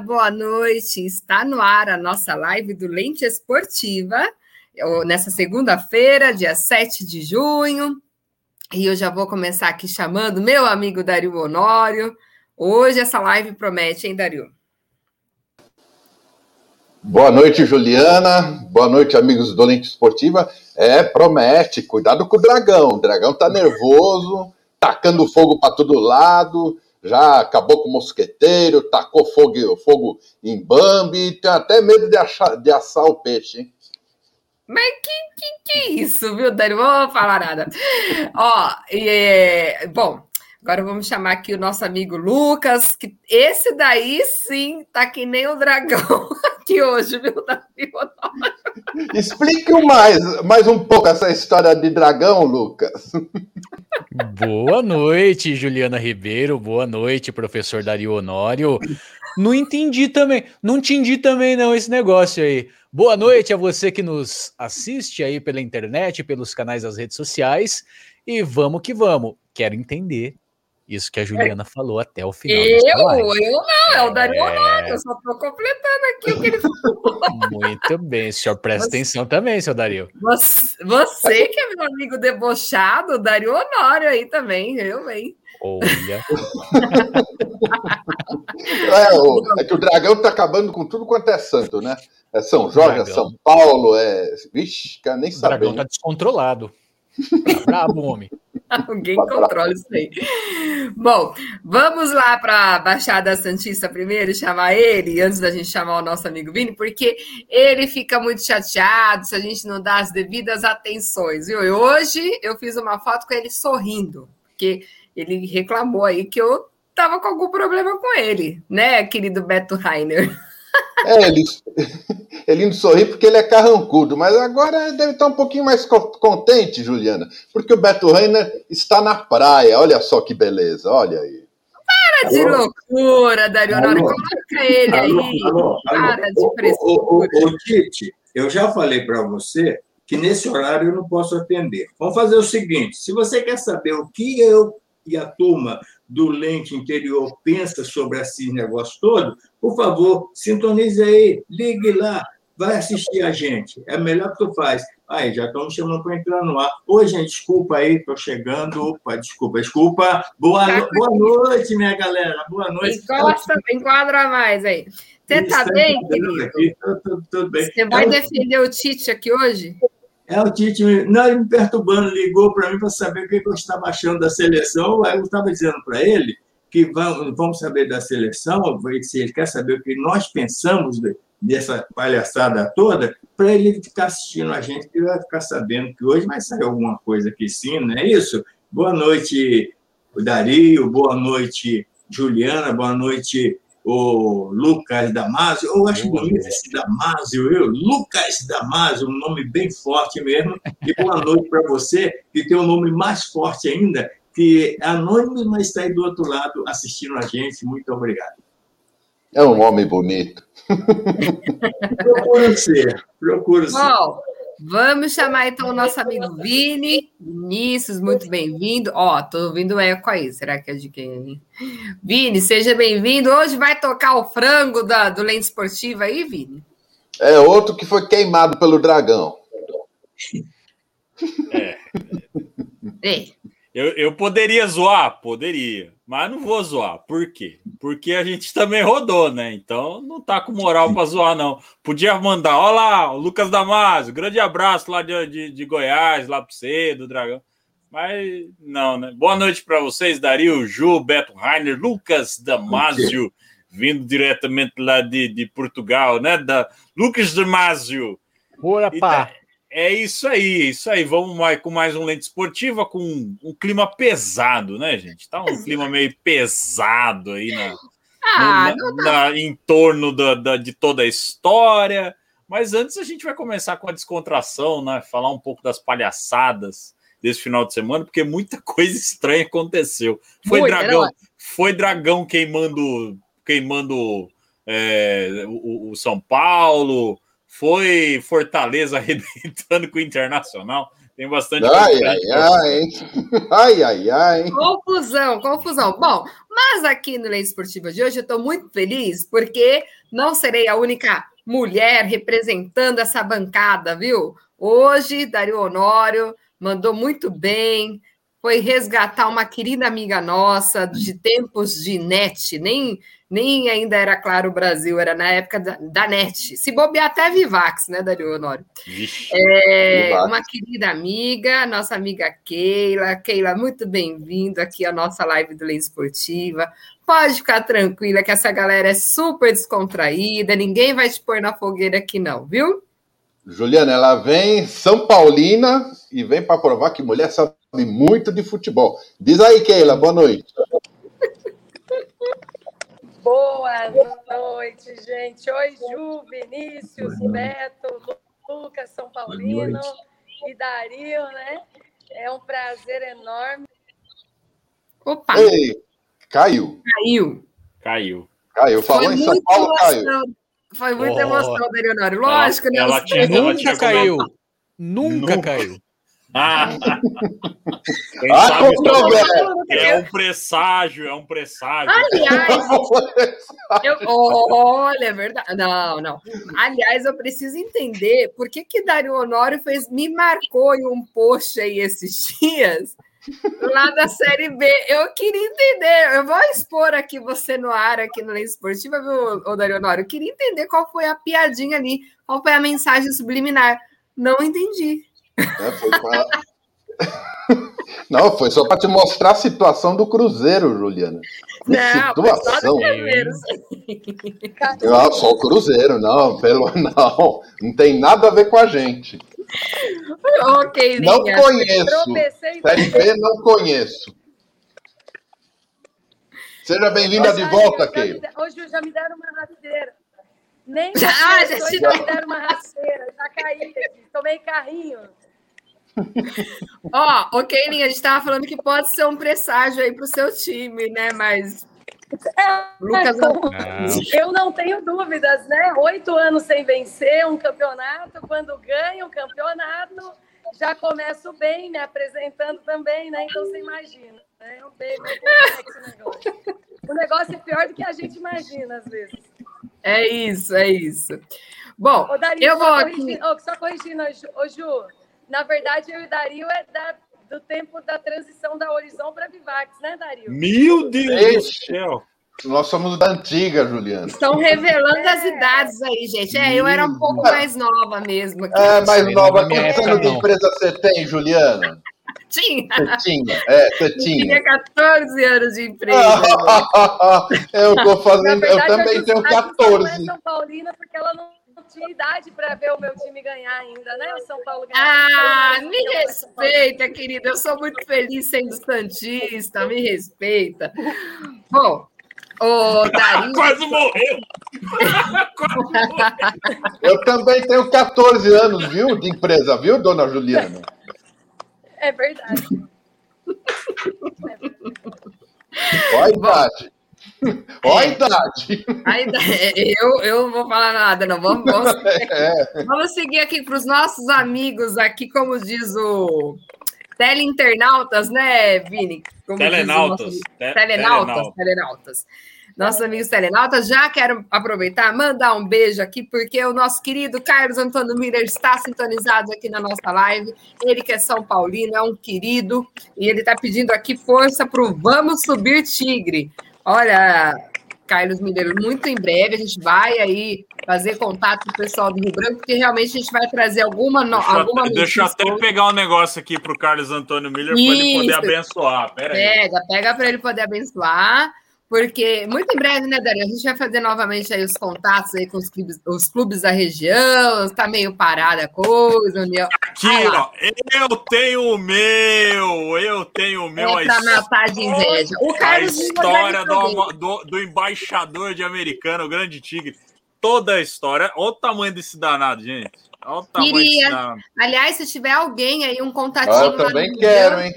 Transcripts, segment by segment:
Boa noite. Está no ar a nossa live do Lente Esportiva, nessa segunda-feira, dia 7 de junho. E eu já vou começar aqui chamando meu amigo Dario Honório. Hoje essa live promete, hein, Dario? Boa noite, Juliana. Boa noite, amigos do Lente Esportiva. É, promete. Cuidado com o dragão. O dragão tá nervoso, tacando fogo para todo lado já acabou com o mosqueteiro, tacou fogo, fogo em Bambi, tem até medo de, achar, de assar o peixe, hein? Mas que, que, que isso, viu, Dani? Não vou falar nada. Ó, é, bom, agora vamos chamar aqui o nosso amigo Lucas, que esse daí sim tá que nem o dragão aqui hoje, viu, Davi? Explique mais, mais um pouco essa história de dragão, Lucas. Boa noite, Juliana Ribeiro. Boa noite, professor Dario Honório. Não entendi também, não entendi também não esse negócio aí. Boa noite a você que nos assiste aí pela internet, pelos canais das redes sociais. E vamos que vamos. Quero entender isso que a Juliana falou até o final. Eu? Eu não, é o Dario Honório, eu só estou completando aqui o que ele falou. Muito bem, o senhor presta você, atenção também, seu Dario. Você, você, que é meu amigo debochado, Dario Honório aí também, eu, hein? Olha. é, o, é, que o dragão está acabando com tudo quanto é santo, né? É São Jorge, é São Paulo, é. Vixe, cara, nem sabe. O dragão está descontrolado. Tá brabo, homem. Alguém controla isso aí. Bom, vamos lá para a Baixada Santista primeiro, chamar ele, antes da gente chamar o nosso amigo Vini, porque ele fica muito chateado se a gente não dá as devidas atenções, viu? E hoje eu fiz uma foto com ele sorrindo, porque ele reclamou aí que eu tava com algum problema com ele, né, querido Beto Rainer? É, ele, ele não sorri porque ele é carrancudo, mas agora deve estar um pouquinho mais contente, Juliana, porque o Beto Reiner está na praia. Olha só que beleza, olha aí. Para de alô? loucura, Dario Honório, coloca ele alô, aí. Alô, para de frescura. Ô, Tite, eu já falei para você que nesse horário eu não posso atender. Vamos fazer o seguinte: se você quer saber o que eu e a turma do Lente Interior pensa sobre esse negócio todo, por favor, sintonize aí, ligue lá, vai assistir a gente. É melhor que tu faz. Aí, já estão me chamando para entrar no ar. Oi, gente, desculpa aí, estou chegando. Opa, desculpa, desculpa. Boa, tá boa noite, minha galera. Boa noite. Encosta, enquadra mais aí. Você está bem, querido? Aqui, tudo bem. Você vai defender o Tite aqui hoje? É o Tite, não, ele me perturbando, ligou para mim para saber o que eu estava achando da seleção. Aí eu estava dizendo para ele que vamos, vamos saber da seleção, se ele quer saber o que nós pensamos dessa palhaçada toda, para ele ficar assistindo a gente, que vai ficar sabendo que hoje vai sair alguma coisa aqui sim, não é isso? Boa noite, Dario, boa noite, Juliana, boa noite, o Lucas Damasio, eu acho bonito esse Damasio, eu, Lucas Damasio, um nome bem forte mesmo, e boa noite para você, que tem um nome mais forte ainda, que é anônimo, mas está aí do outro lado assistindo a gente, muito obrigado. É um homem bonito. procura ser, procura ser. Bom, Vamos chamar então o nosso amigo Vini. Vinícius, muito bem-vindo. Ó, tô ouvindo eco aí. Será que é de quem? Vini, seja bem-vindo. Hoje vai tocar o frango da, do Lente Esportiva aí, Vini? É outro que foi queimado pelo dragão. É. é. Eu, eu poderia zoar? Poderia. Mas não vou zoar. Por quê? Porque a gente também rodou, né? Então não tá com moral para zoar, não. Podia mandar, olha lá, o Lucas Damasio, grande abraço lá de, de, de Goiás, lá para você, do Dragão. Mas não, né? Boa noite para vocês, Dario, Ju, Beto Rainer, Lucas Damasio, vindo diretamente lá de, de Portugal, né? Da Lucas Damasio. Bora, pá! É isso aí, isso aí. Vamos mais, com mais um lente esportiva com um, clima pesado, né, gente? Tá um clima meio pesado aí na, ah, no, na, na, em torno da, da, de toda a história. Mas antes a gente vai começar com a descontração, né? Falar um pouco das palhaçadas desse final de semana, porque muita coisa estranha aconteceu. Foi Muito, dragão, foi dragão queimando, queimando é, o, o São Paulo foi Fortaleza arrebentando com o Internacional. Tem bastante. Ai, ai, ai, ai, ai, ai. Confusão, confusão. Bom, mas aqui no Lei Esportiva de hoje eu estou muito feliz porque não serei a única mulher representando essa bancada, viu? Hoje, Dario Honório mandou muito bem, foi resgatar uma querida amiga nossa de tempos de net, nem, nem ainda era Claro Brasil, era na época da, da net. Se bobear até Vivax, né, Dario Honório? É, uma querida amiga, nossa amiga Keila. Keila, muito bem-vindo aqui à nossa live do Lei Esportiva. Pode ficar tranquila que essa galera é super descontraída, ninguém vai te pôr na fogueira aqui não, viu? Juliana, ela vem São Paulina e vem para provar que mulher sabe muito de futebol. Diz aí, Keila, boa noite. Boa noite, gente. Oi, Ju, Vinícius, Beto, Lucas, São Paulino e Dario, né? É um prazer enorme. Opa! Ei, caiu. Caiu. Caiu. Caiu. Falou Foi em São Paulo, caiu. Foi muita oh. emoção, Leonardo. Lógico, ela, né? Ela tinha, nunca ela tinha caiu. Nunca, nunca caiu. Ah, é um presságio, é um presságio. Aliás, eu, olha, é verdade. Não, não. Aliás, eu preciso entender por que que Dario Honório fez, me marcou em um post aí esses dias lá da Série B. Eu queria entender, eu vou expor aqui você no ar, aqui no Lei Esportiva, viu, Darionório? Eu queria entender qual foi a piadinha ali, qual foi a mensagem subliminar. Não entendi. É, foi pra... Não, foi só para te mostrar a situação do Cruzeiro, Juliana. Não, situação. Não, só o Cruzeiro, não, pelo não, não tem nada a ver com a gente. Ok, Não conheço. Série B não conheço. Seja bem-vinda de volta, Keila. Hoje já me deram uma rasteira. Nem já, ah, já, hoje já me deram uma rasteira. Já caí. Tomei carrinho. Ó, oh, ok, Linha, a gente estava falando que pode ser um presságio aí para o seu time, né? Mas Lucas não... Eu não tenho dúvidas, né? Oito anos sem vencer um campeonato, quando ganho um campeonato, já começo bem, me apresentando também, né? Então você imagina, né? É bem, o negócio. O negócio é pior do que a gente imagina, às vezes. É isso, é isso. Bom, Ô, Dario, eu vou aqui... Oh, só corrigindo, ô, Ju, na verdade, eu e o Dario é da do tempo da transição da Horizon para Vivax, né, Dario? Meu Deus do céu! Nós somos da antiga, Juliana. Estão revelando é. as idades aí, gente. É, eu era um pouco mais nova mesmo. Aqui. É, mais nova. Quantos anos de empresa você tem, Juliana? Tinha. Você tinha, é, você tinha. tinha 14 anos de empresa. eu tô fazendo, verdade, eu também eu tenho 14. Eu São Paulina porque ela não tinha idade para ver o meu time ganhar ainda, né? O São Paulo ganhar. Ah, me respeita, querida. Eu sou muito feliz sendo Santista, me respeita. Bom, o Dario... Quase morreu! Quase morreu! Eu também tenho 14 anos, viu, de empresa, viu, dona Juliana? É verdade. Qual a idade? Olha a idade. A idade. Eu, eu não vou falar nada, não. Vamos, vamos, é. vamos seguir aqui para os nossos amigos aqui, como diz o teleinternautas, né, Vini? Como telenautas. Nosso... Te telenautas, telenautas. Nossos amigos telenautas, já quero aproveitar, mandar um beijo aqui, porque o nosso querido Carlos Antônio Miller está sintonizado aqui na nossa live. Ele que é São Paulino, é um querido, e ele está pedindo aqui força para o Vamos Subir Tigre. Olha, Carlos Mineiro, muito em breve a gente vai aí fazer contato com o pessoal do Rio Branco, porque realmente a gente vai trazer alguma. No, deixa, alguma deixa eu até pegar um negócio aqui para o Carlos Antônio Miller para ele poder abençoar. Pera pega, aí. pega para ele poder abençoar. Porque muito em breve, né, Dario? A gente vai fazer novamente aí os contatos aí com os clubes, os clubes da região. Está meio parada a coisa. União. Aqui, ó, eu tenho o meu, eu tenho o meu. É para matar de inveja. O Carlos a história do, do, do, embaixador de americano, o Grande Tigre. Toda a história. Olha o tamanho desse danado, gente. Queria. Aliás, se tiver alguém aí, um contatinho. Ah, eu também quero, hein?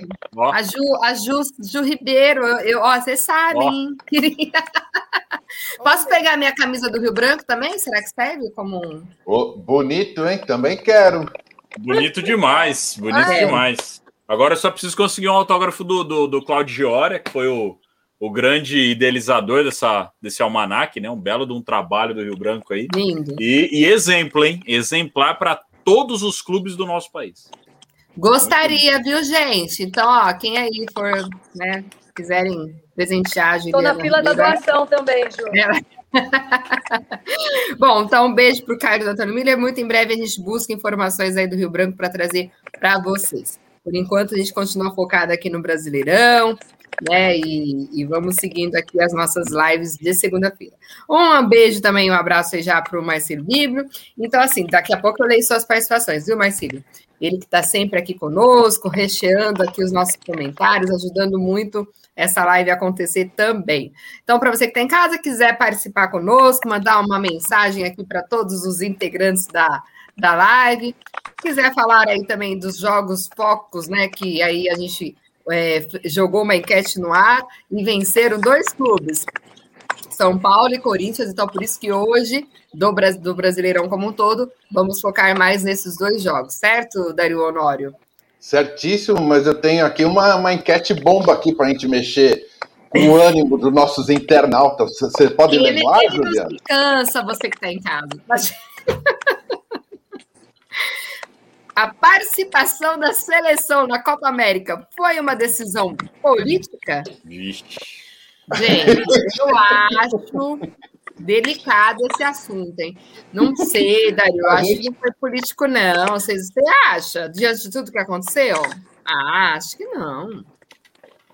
A Ju, a Ju, Ju Ribeiro, eu, ó, vocês sabem, Queria. Posso pegar minha camisa do Rio Branco também? Será que serve como um. Oh, bonito, hein? Também quero. Bonito demais, bonito ah, é. demais. Agora eu só preciso conseguir um autógrafo do, do, do Claudio Giora, que foi o, o grande idealizador dessa, desse almanac, né? Um belo de um trabalho do Rio Branco aí. Lindo. E, e exemplo, hein? Exemplar para todos os clubes do nosso país. Gostaria, viu, gente? Então, ó, quem aí for, né, quiserem presentear a Estou na fila da doação também, Ju. Bom, então um beijo para o Carlos Antônio Miller. Muito em breve a gente busca informações aí do Rio Branco para trazer para vocês. Por enquanto, a gente continua focado aqui no Brasileirão, né? E, e, vamos seguindo aqui as nossas lives de segunda-feira. Um beijo também, um abraço aí já para o Marcelo Bíblio. Então, assim, daqui a pouco eu leio suas participações, viu, Marcelo? Ele que está sempre aqui conosco, recheando aqui os nossos comentários, ajudando muito essa live acontecer também. Então, para você que está em casa, quiser participar conosco, mandar uma mensagem aqui para todos os integrantes da, da live, quiser falar aí também dos jogos focos, né? Que aí a gente é, jogou uma enquete no ar e venceram dois clubes, São Paulo e Corinthians, então por isso que hoje, do, do Brasileirão como um todo, vamos focar mais nesses dois jogos, certo, Dario Honório? Certíssimo, mas eu tenho aqui uma, uma enquete bomba aqui para a gente mexer com o ânimo dos nossos internautas. Você pode ele, lembrar, ele Juliana? cansa você que está em casa. A participação da seleção na Copa América foi uma decisão política? Gente, eu acho delicado esse assunto, hein? Não sei, Dario, eu acho que não foi político, não. Você, você acha, diante de tudo que aconteceu? Ah, acho que não.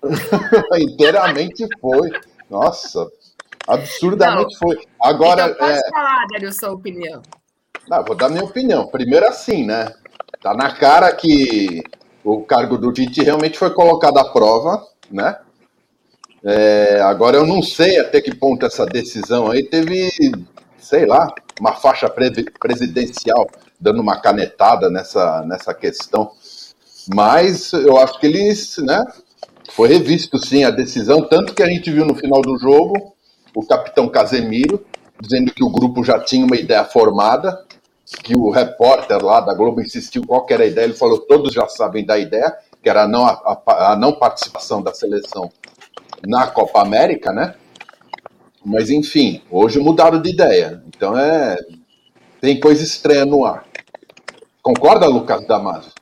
Inteiramente foi. Nossa, absurdamente não. foi. Agora. Então, pode é... falar, Dario, sua opinião. Não, vou dar minha opinião. Primeiro, assim, né? Tá na cara que o cargo do Tite realmente foi colocado à prova, né? É, agora eu não sei até que ponto essa decisão aí teve, sei lá, uma faixa presidencial dando uma canetada nessa, nessa questão. Mas eu acho que eles, né? Foi revisto sim a decisão, tanto que a gente viu no final do jogo o capitão Casemiro dizendo que o grupo já tinha uma ideia formada, que o repórter lá da Globo insistiu qual era a ideia, ele falou todos já sabem da ideia, que era a não, a, a não participação da seleção na Copa América, né? Mas enfim, hoje mudaram de ideia. Então é. Tem coisa estranha no ar. Concorda, Lucas Damasio?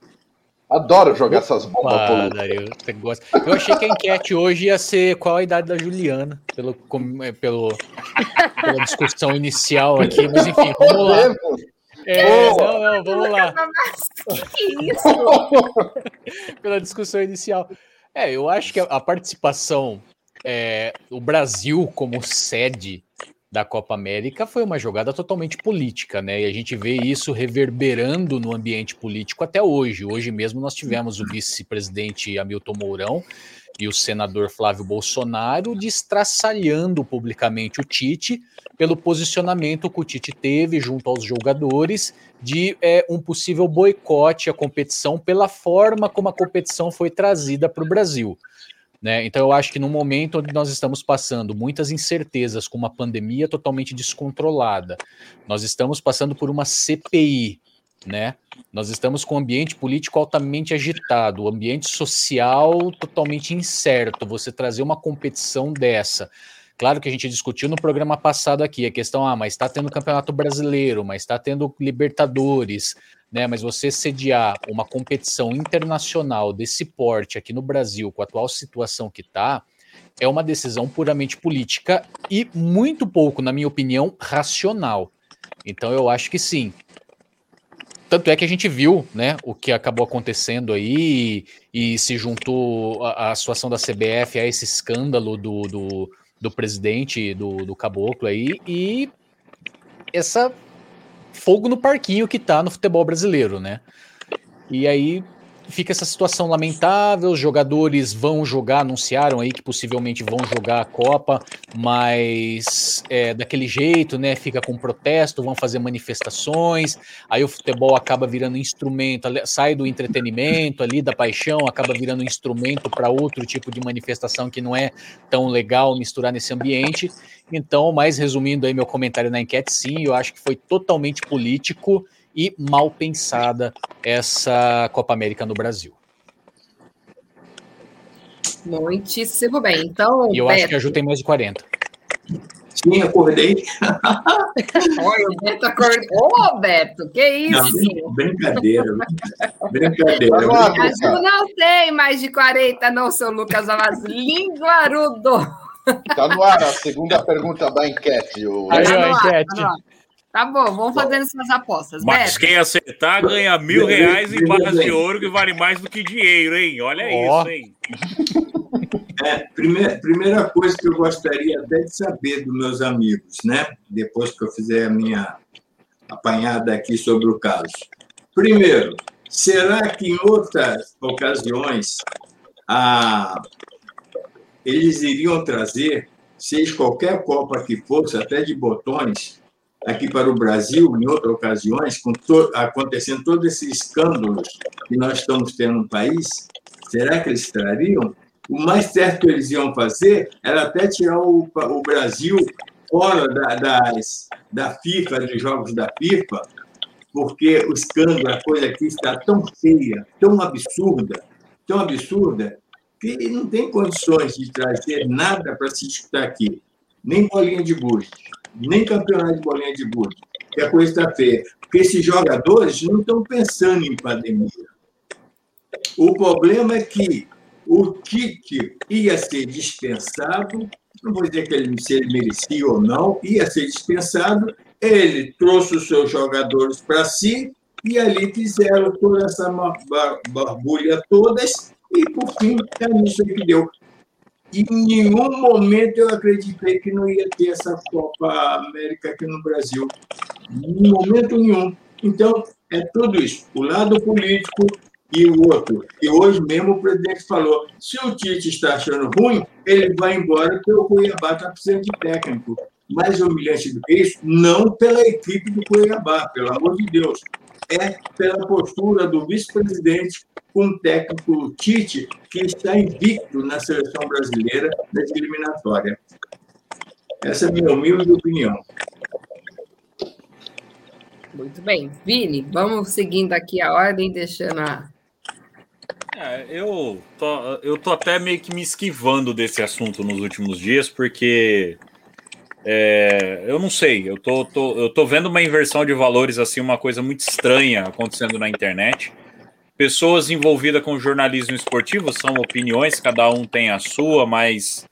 Adoro jogar essas bombas. Ah, Dario, você gosta. Eu achei que a enquete hoje ia ser qual a idade da Juliana, pelo, pelo, pela discussão inicial aqui, mas enfim, vamos lá. É, não, não, vamos lá. Que isso? Pela discussão inicial. É, eu acho que a, participação, é, o Brasil como sede da Copa América foi uma jogada totalmente política, né? E a gente vê isso reverberando no ambiente político até hoje. Hoje mesmo nós tivemos o vice-presidente Hamilton Mourão e o senador Flávio Bolsonaro destraçalhando publicamente o Tite pelo posicionamento que o Tite teve junto aos jogadores de é, um possível boicote à competição pela forma como a competição foi trazida para o Brasil. Né? Então eu acho que no momento onde nós estamos passando muitas incertezas com uma pandemia totalmente descontrolada, nós estamos passando por uma CPI, né? Nós estamos com um ambiente político altamente agitado, o ambiente social totalmente incerto. Você trazer uma competição dessa. Claro que a gente discutiu no programa passado aqui a questão, ah, mas está tendo campeonato brasileiro, mas está tendo Libertadores, né? Mas você sediar uma competição internacional desse porte aqui no Brasil, com a atual situação que está, é uma decisão puramente política e muito pouco, na minha opinião, racional. Então eu acho que sim, tanto é que a gente viu, né, o que acabou acontecendo aí e, e se juntou a, a, situação da CBF a esse escândalo do, do, do presidente do, do Caboclo aí e essa fogo no parquinho que tá no futebol brasileiro, né? E aí fica essa situação lamentável. Os jogadores vão jogar, anunciaram aí que possivelmente vão jogar a Copa, mas é, daquele jeito, né? Fica com protesto, vão fazer manifestações. Aí o futebol acaba virando instrumento, sai do entretenimento ali, da paixão, acaba virando instrumento para outro tipo de manifestação que não é tão legal misturar nesse ambiente. Então, mais resumindo aí meu comentário na enquete, sim, eu acho que foi totalmente político e mal pensada essa Copa América no Brasil. Muitíssimo bem. Então, e eu Beto... acho que a Ju tem mais de 40. Sim, acordei. Olha, o Beto acordou. Ô, Beto, que isso? Não, brincadeira. Brincadeira. A Ju não tem mais de 40, não, seu Lucas Amaz. Linguarudo. Está no ar a segunda pergunta da enquete. O... Aí, tá a enquete. Tá Tá bom, vamos fazendo suas apostas. Mas Beto. quem acertar ganha mil reais em barras de ouro que vale mais do que dinheiro, hein? Olha oh. isso, hein? É, primeira, primeira coisa que eu gostaria até de saber dos meus amigos, né? Depois que eu fizer a minha apanhada aqui sobre o caso. Primeiro, será que em outras ocasiões a, eles iriam trazer, seja qualquer Copa que fosse, até de botões, aqui para o Brasil, em outras ocasiões, to acontecendo todos esses escândalos que nós estamos tendo no país, será que eles trariam? O mais certo que eles iam fazer era até tirar o, o Brasil fora da, das, da FIFA, dos jogos da FIFA, porque o escândalo, a coisa aqui está tão feia, tão absurda, tão absurda, que não tem condições de trazer nada para se disputar aqui, nem bolinha de gude nem campeonato de bolinha de gude, que a coisa está feia. Porque esses jogadores não estão pensando em pandemia. O problema é que o Tite ia ser dispensado, não vou dizer que ele, se ele merecia ou não, ia ser dispensado, ele trouxe os seus jogadores para si e ali fizeram toda essa barbulha todas e, por fim, é isso que deu. Em nenhum momento eu acreditei que não ia ter essa Copa América aqui no Brasil. Em momento nenhum. Então, é tudo isso. O lado político e o outro. E hoje mesmo o presidente falou: se o Tite está achando ruim, ele vai embora, porque o Cuiabá está precisando de técnico. Mais humilhante do que isso, não pela equipe do Cuiabá, pelo amor de Deus. É pela postura do vice-presidente com o técnico Tite, que está invicto na seleção brasileira nessa eliminatória. Essa é a minha humilde opinião. Muito bem. Vini, vamos seguindo aqui a ordem, deixando a. É, eu, tô, eu tô até meio que me esquivando desse assunto nos últimos dias, porque é, eu não sei, eu tô, tô, eu tô vendo uma inversão de valores, assim, uma coisa muito estranha acontecendo na internet pessoas envolvidas com jornalismo esportivo, são opiniões, cada um tem a sua, mas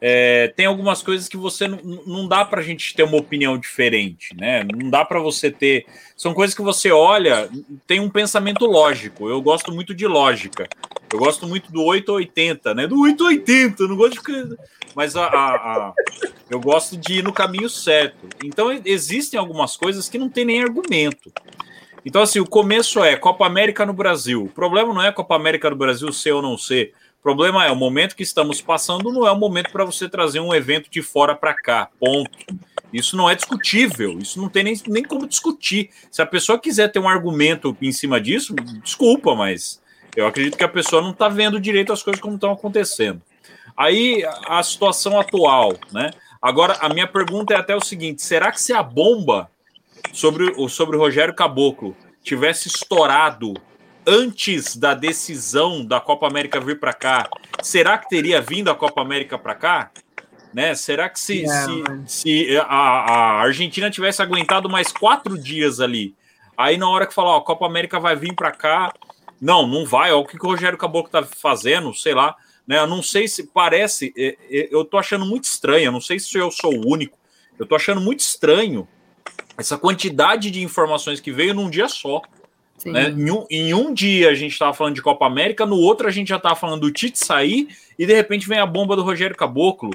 é, tem algumas coisas que você não, dá para a gente ter uma opinião diferente, né? Não dá para você ter. São coisas que você olha, tem um pensamento lógico. Eu gosto muito de lógica. Eu gosto muito do 880, né? Do 880, não gosto de. Mas a, a, a, eu gosto de ir no caminho certo. Então existem algumas coisas que não tem nem argumento. Então, assim, o começo é Copa América no Brasil. O problema não é Copa América no Brasil ser ou não ser. O problema é o momento que estamos passando não é o momento para você trazer um evento de fora para cá. Ponto. Isso não é discutível. Isso não tem nem, nem como discutir. Se a pessoa quiser ter um argumento em cima disso, desculpa, mas eu acredito que a pessoa não está vendo direito as coisas como estão acontecendo. Aí a situação atual, né? Agora, a minha pergunta é até o seguinte: será que se a bomba sobre, o, sobre o Rogério Caboclo tivesse estourado antes da decisão da Copa América vir para cá, será que teria vindo a Copa América para cá? Né? Será que se, é, se, se a, a, Argentina tivesse aguentado mais quatro dias ali, aí na hora que falar, a Copa América vai vir para cá, não, não vai, ó, o que, que o Rogério Caboclo tá fazendo, sei lá, né? Eu não sei se parece, é, é, eu tô achando muito estranho, eu não sei se eu sou o único, eu tô achando muito estranho essa quantidade de informações que veio num dia só. Né? Em, um, em, um, dia a gente estava falando de Copa América, no outro a gente já estava falando do Tite sair, e de repente vem a bomba do Rogério Caboclo.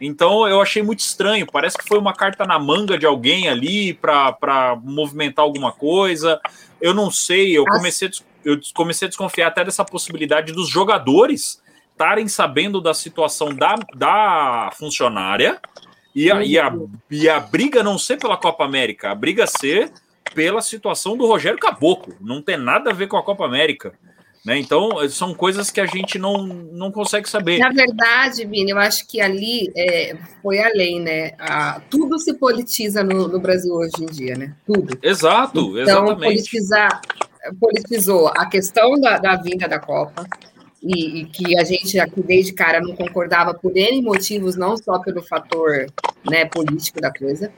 Então eu achei muito estranho. Parece que foi uma carta na manga de alguém ali para movimentar alguma coisa. Eu não sei. Eu comecei a eu comecei a desconfiar até dessa possibilidade dos jogadores estarem sabendo da situação da, da funcionária e a, e, a, e a briga não ser pela Copa América, a briga ser pela situação do Rogério Caboclo. Não tem nada a ver com a Copa América. Né? Então, são coisas que a gente não, não consegue saber. Na verdade, Vini, eu acho que ali é, foi além, né? A, tudo se politiza no, no, Brasil hoje em dia, né? Tudo. Exato, então, exatamente. Politizar, politizou a questão da, da vinda da Copa, e, e, que a gente aqui desde cara não concordava por N motivos, não só pelo fator né, político da coisa.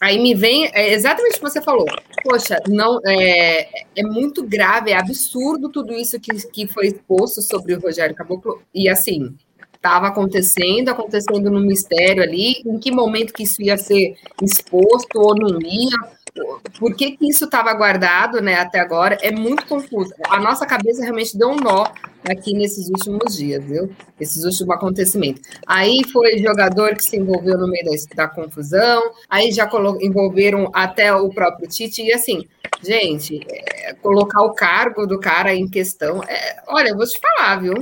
Aí me vem é exatamente o que você falou. Poxa, não é, é muito grave, é absurdo tudo isso que, que foi exposto sobre o Rogério Caboclo. E assim, estava acontecendo, acontecendo no mistério ali, em que momento que isso ia ser exposto ou não ia por que, que isso estava guardado né, até agora é muito confuso. A nossa cabeça realmente deu um nó aqui nesses últimos dias, viu? Esses últimos acontecimentos. Aí foi jogador que se envolveu no meio da, da confusão, aí já envolveram até o próprio Tite, e assim, gente, é, colocar o cargo do cara em questão, é, olha, eu vou te falar, viu?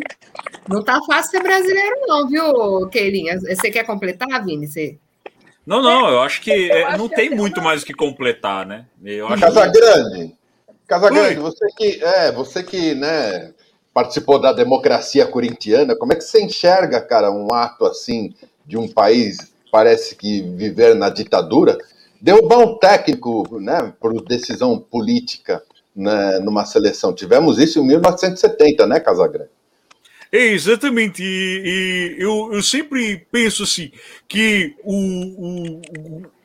Não tá fácil ser brasileiro, não, viu, Keilinha? Você quer completar, Vini? Você... Não, não, eu acho que eu é, acho não que tem muito mais o que completar, né? Eu acho Casa que... Grande. Casa Grande, você que, é, você que, né, participou da democracia corintiana, como é que você enxerga, cara, um ato assim de um país parece que viver na ditadura, derrubar um técnico, né, por decisão política né, numa seleção. Tivemos isso em 1970, né, Casagrande? É, exatamente. E, e eu, eu, sempre penso assim que o, o,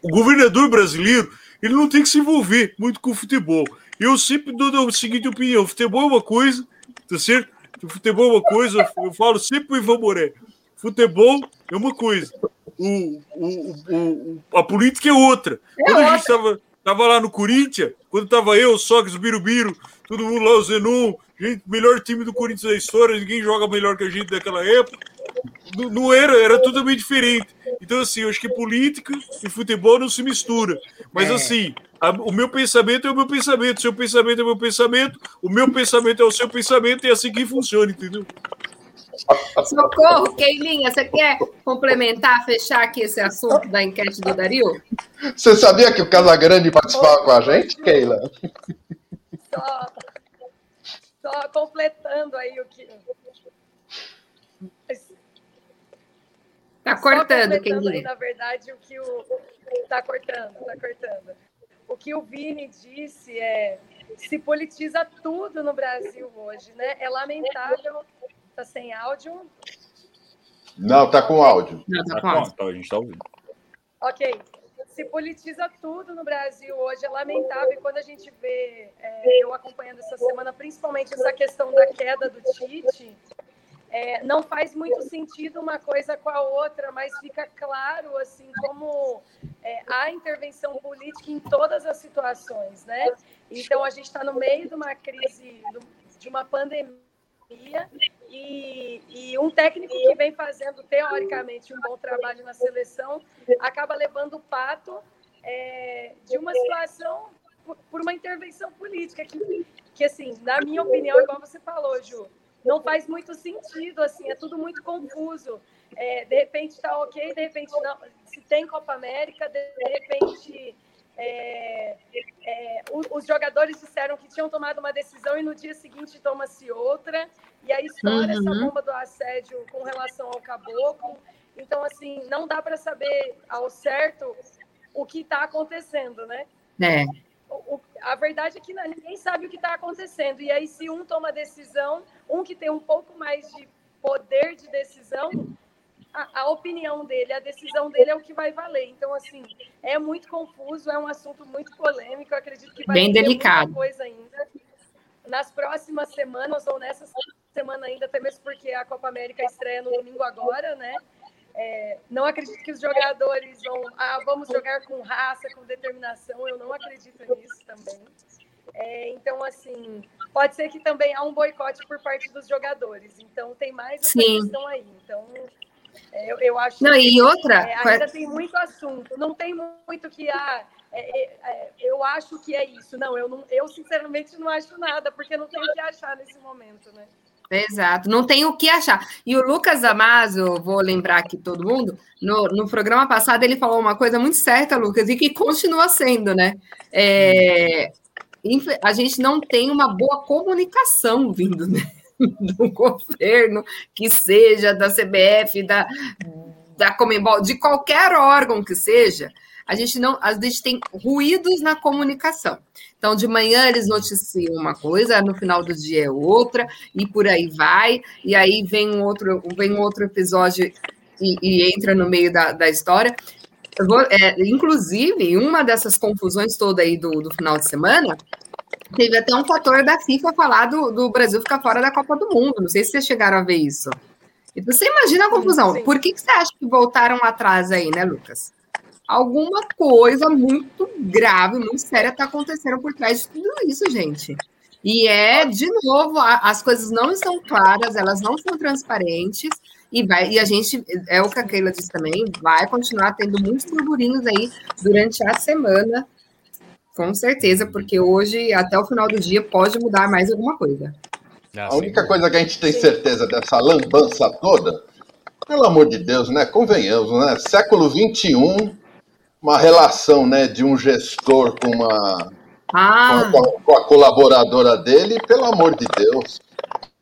o, governador brasileiro ele não tem que se envolver muito com o futebol. Eu sempre dou a seguinte opinião: futebol é uma coisa, tá certo? Futebol é uma coisa, eu falo sempre o Ivan Moré. Futebol é uma coisa, o, o, a política é outra. É Quando a gente estava tava lá no Corinthians, quando tava eu, o Sócrates, o Birubiru, todo mundo lá, o Zenon, gente, melhor time do Corinthians da história, ninguém joga melhor que a gente daquela época. Não, não era, era totalmente diferente. Então, assim, eu acho que política e futebol não se mistura. Mas, é. assim, a, o meu pensamento é o meu pensamento, o seu pensamento é o meu pensamento, o meu pensamento é o seu pensamento, e é assim que funciona, entendeu? Socorro, Keilinha, você quer complementar, fechar aqui esse assunto da enquete do Dario? Você sabia que o Casagrande participava com a gente, Keila? Só, só completando aí o que. Tá cortando, Keilinha. Na verdade, o que o. Tá cortando, tá cortando. O que o Vini disse é se politiza tudo no Brasil hoje, né? É lamentável Tá sem áudio? Não, tá com áudio. Não, tá com áudio. Tá, a gente tá ouvindo. Ok. Se politiza tudo no Brasil hoje, é lamentável. E quando a gente vê, é, eu acompanhando essa semana, principalmente essa questão da queda do Tite, é, não faz muito sentido uma coisa com a outra, mas fica claro assim como é, há intervenção política em todas as situações, né? Então a gente está no meio de uma crise, de uma pandemia e, e, um técnico que vem fazendo, teoricamente, um bom trabalho na seleção, acaba levando o pato é, de uma situação por, por, uma intervenção política que, que, assim, na minha opinião, igual você falou, Ju, não faz muito sentido, assim, é tudo muito confuso. É, de repente está ok, de repente não. Se tem Copa América, de repente é, é, os jogadores disseram que tinham tomado uma decisão e no dia seguinte toma-se outra, e aí estoura uhum. essa bomba do assédio com relação ao caboclo. Então, assim, não dá para saber ao certo o que está acontecendo, né? É. O, o, a verdade é que ninguém sabe o que está acontecendo. E aí, se um toma decisão, um que tem um pouco mais de poder de decisão, a, a, opinião dele, a decisão dele é o que vai valer. Então, assim, é muito confuso, é um assunto muito polêmico, eu acredito que vai Bem ter delicado. muita coisa ainda. Nas próximas semanas, ou nessa semana ainda, até mesmo porque a Copa América estreia no domingo agora, né? É, não acredito que os jogadores vão, ah, vamos jogar com raça, com determinação, eu não acredito nisso também. É, então, assim, pode ser que também há um boicote por parte dos jogadores. Então, tem mais essa Sim. questão aí. Então, eu, eu acho Não, que e outra. É, ainda tem muito assunto. Não tem muito que. Ah, é, é, eu acho que é isso. Não, eu, não, eu sinceramente não acho nada, porque não tenho o que achar nesse momento, né? Exato, não tem o que achar. E o Lucas Amazo, vou lembrar aqui todo mundo, no, no programa passado ele falou uma coisa muito certa, Lucas, e que continua sendo, né? É, a gente não tem uma boa comunicação vindo né? do governo, que seja da CBF, da, da Comembol, de qualquer órgão que seja, a gente não, a gente tem ruídos na comunicação. Então, de manhã eles noticiam uma coisa, no final do dia é outra, e por aí vai, e aí vem um outro, vem um outro episódio e, e entra no meio da, da história. Vou, é, inclusive, uma dessas confusões toda aí do, do final de semana, teve até um fator da FIFA falar do, do Brasil ficar fora da Copa do Mundo. Não sei se vocês chegaram a ver isso. E você imagina a confusão. Por que, que você acha que voltaram atrás aí, né, Lucas? alguma coisa muito grave, muito séria está acontecendo por trás de tudo isso, gente. E é, de novo, a, as coisas não estão claras, elas não são transparentes, e, vai, e a gente, é o que a Keila disse também, vai continuar tendo muitos burburinhos aí durante a semana, com certeza, porque hoje, até o final do dia, pode mudar mais alguma coisa. Ah, a única coisa que a gente tem certeza dessa lambança toda, pelo amor de Deus, né? Convenhamos, né? Século XXI, uma relação né, de um gestor com uma ah. com, a, com, a, colaboradora dele, pelo amor de Deus.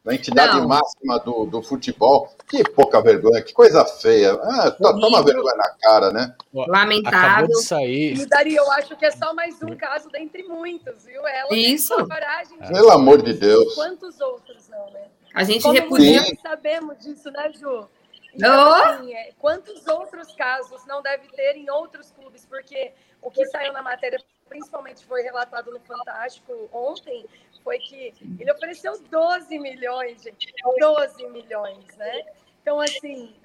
A entidade Não. máxima do, do futebol. Que pouca vergonha, que coisa feia. Ah, toma vergonha na cara, né? Lamentável. Acabou de sair. E Daria, eu acho que é só mais um caso dentre muitos, viu? Ela Isso. coragem de Pelo amor de Deus. Quantos outros não, né? A gente repudia. sabemos disso, né, Ju? Então, assim, é, quantos outros casos não deve ter em outros clubes? Porque o que saiu na matéria, principalmente foi relatado no Fantástico ontem, foi que ele ofereceu 12 milhões, gente. 12 milhões, né? Então, assim,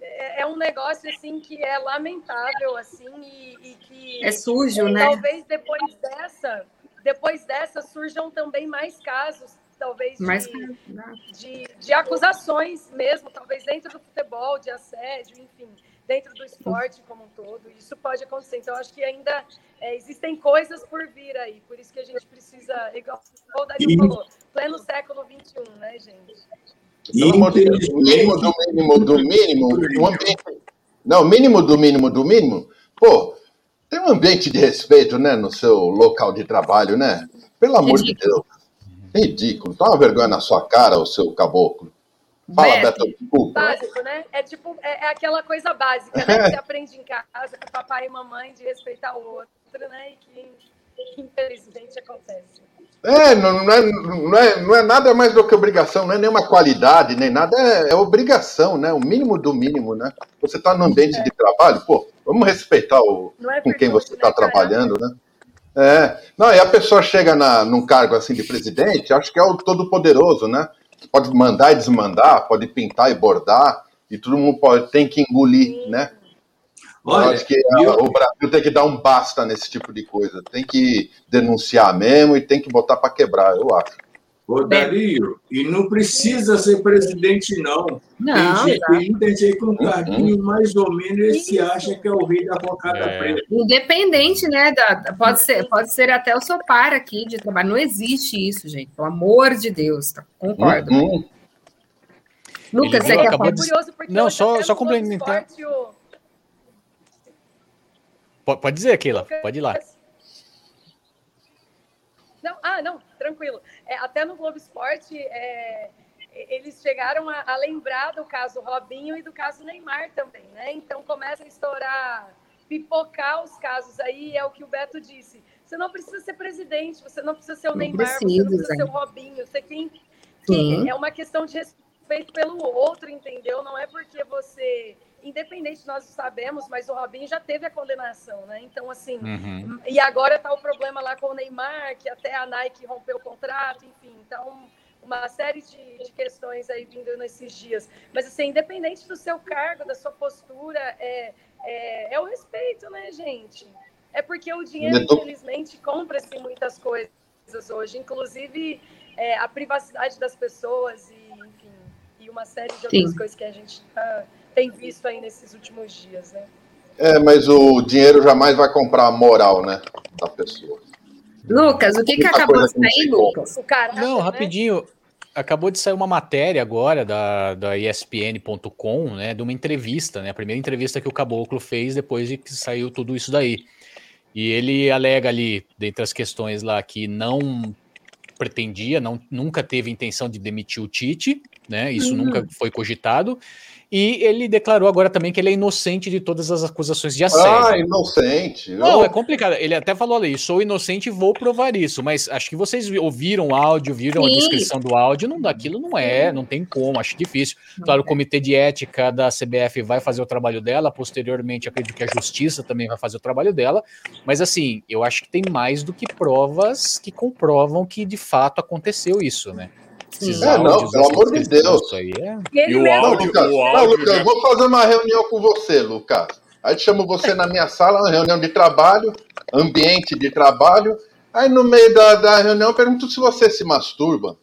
é, é um negócio assim que é lamentável, assim, e, e que. É sujo, né? Talvez depois dessa, depois dessa surjam também mais casos talvez de, de, de, acusações mesmo, talvez dentro do futebol, de assédio, enfim, dentro do esporte como um todo. Isso pode acontecer. Então, acho que ainda é, existem coisas por vir aí. Por isso que a gente precisa, igual, o Dario falou, pleno século XXI, né, gente? Pelo amor de Deus, mínimo do mínimo do mínimo, um ambiente. Não, mínimo do mínimo do mínimo. Pô, tem um ambiente de respeito, né, no seu local de trabalho, né? Pelo amor de Deus. Ridículo. Toma uma vergonha na sua cara, o seu caboclo. Fala, Beto, Beto desculpa. Básico, né? É tipo, é, é aquela coisa básica, né? Que você aprende em casa com papai e mamãe de respeitar o outro, né? E que, que infelizmente acontece. É não, não, é, não, é, não é nada mais do que obrigação, não é nenhuma qualidade, nem nada, é, é obrigação, né? O mínimo do mínimo, né? Você está no ambiente de trabalho, pô, vamos respeitar o, é com quem você está né, trabalhando, né? É, não, e a pessoa chega na, num cargo assim de presidente, acho que é o todo-poderoso, né? Pode mandar e desmandar, pode pintar e bordar, e todo mundo pode, tem que engolir, né? Olha, acho que eu... o Brasil tem que dar um basta nesse tipo de coisa. Tem que denunciar mesmo e tem que botar para quebrar, eu acho. Ô, Dario, e não precisa ser presidente, não. Não. Tem gente com um carguinho mais ou menos, ele se acha que é o rei da bocada é. preta. Independente, né? Da, pode, ser, pode ser até o seu par aqui de trabalho. Não existe isso, gente. Pelo amor de Deus. Tá? Concordo. Uhum. Lucas, você quer falar? Curioso não, só, só complementar. Pode dizer, Keila. Pode ir lá. Não, ah, não, tranquilo. É, até no Globo Esporte, é, eles chegaram a, a, lembrar do caso Robinho e do caso Neymar também, né? Então começa a estourar, pipocar os casos aí, é o que o Beto disse. Você não precisa ser presidente, você não precisa ser o não Neymar, você não precisa ser o Robinho, você tem que, é uma questão de respeito pelo outro, entendeu? Não é porque você independente, nós sabemos, mas o Robinho já teve a condenação, né? Então, assim, uhum. e agora tá o problema lá com o Neymar, que até a Nike rompeu o contrato, enfim, então uma série de, de questões aí vindo nesses dias. Mas, assim, independente do seu cargo, da sua postura, é, é, é o respeito, né, gente? É porque o dinheiro, infelizmente, compra-se muitas coisas hoje, inclusive é, a privacidade das pessoas e, enfim, e uma série de outras Sim. coisas que a gente tá, tem visto aí nesses últimos dias, né? É, mas o dinheiro jamais vai comprar a moral, né? Da pessoa. Lucas, o que, que acabou de sair, Lucas? Não, né? rapidinho. Acabou de sair uma matéria agora da, da ESPN.com, né? De uma entrevista, né? A primeira entrevista que o Caboclo fez depois de que saiu tudo isso daí. E ele alega ali, dentre as questões lá, que não pretendia, não, nunca teve intenção de demitir o Tite, né? Isso uhum. nunca foi cogitado. E ele declarou agora também que ele é inocente de todas as acusações de assédio. Ah, inocente. Não, é complicado. Ele até falou ali, sou inocente e vou provar isso. Mas acho que vocês ouviram o áudio, viram Sim. a descrição do áudio. Não, daquilo não é, não tem como, acho difícil. Claro, o comitê de ética da CBF vai fazer o trabalho dela. Posteriormente, acredito que a justiça também vai fazer o trabalho dela. Mas assim, eu acho que tem mais do que provas que comprovam que de fato aconteceu isso, né? Esses é, não, pelo amor de Deus. Aí é... E o áudio, não, Lucas, o áudio não, Lucas, já... vou fazer uma reunião com você, Lucas. Aí chamo você na minha sala, uma reunião de trabalho, ambiente de trabalho. Aí no meio da, da reunião eu pergunto se você se masturba.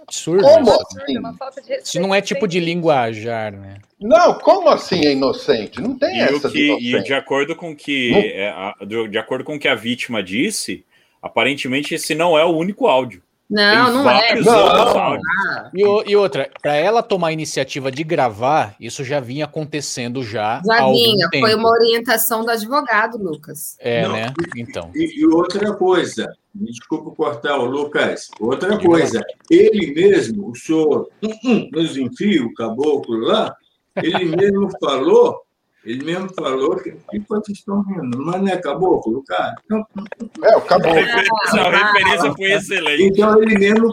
Absurdo. Como assim? Isso não é tipo de linguajar, né? Não, como assim é inocente? Não tem e essa que, E de acordo com que é, a, de acordo com que a vítima disse, aparentemente esse não é o único áudio. Não, não é. Não. E, e, outra, para ela tomar a iniciativa de gravar, isso já vinha acontecendo já. Já vinha, foi uma orientação do advogado, Lucas. É, não, né? Então. E, e, outra coisa, me desculpa cortar o Lucas, outra coisa, ele mesmo, o senhor hum, hum, nos enfia o caboclo lá, ele mesmo falou ele mesmo falou que, vocês estão rindo, mas não é caboclo, cara? Então, é, o caboclo. A referência foi excelente. Então ele mesmo,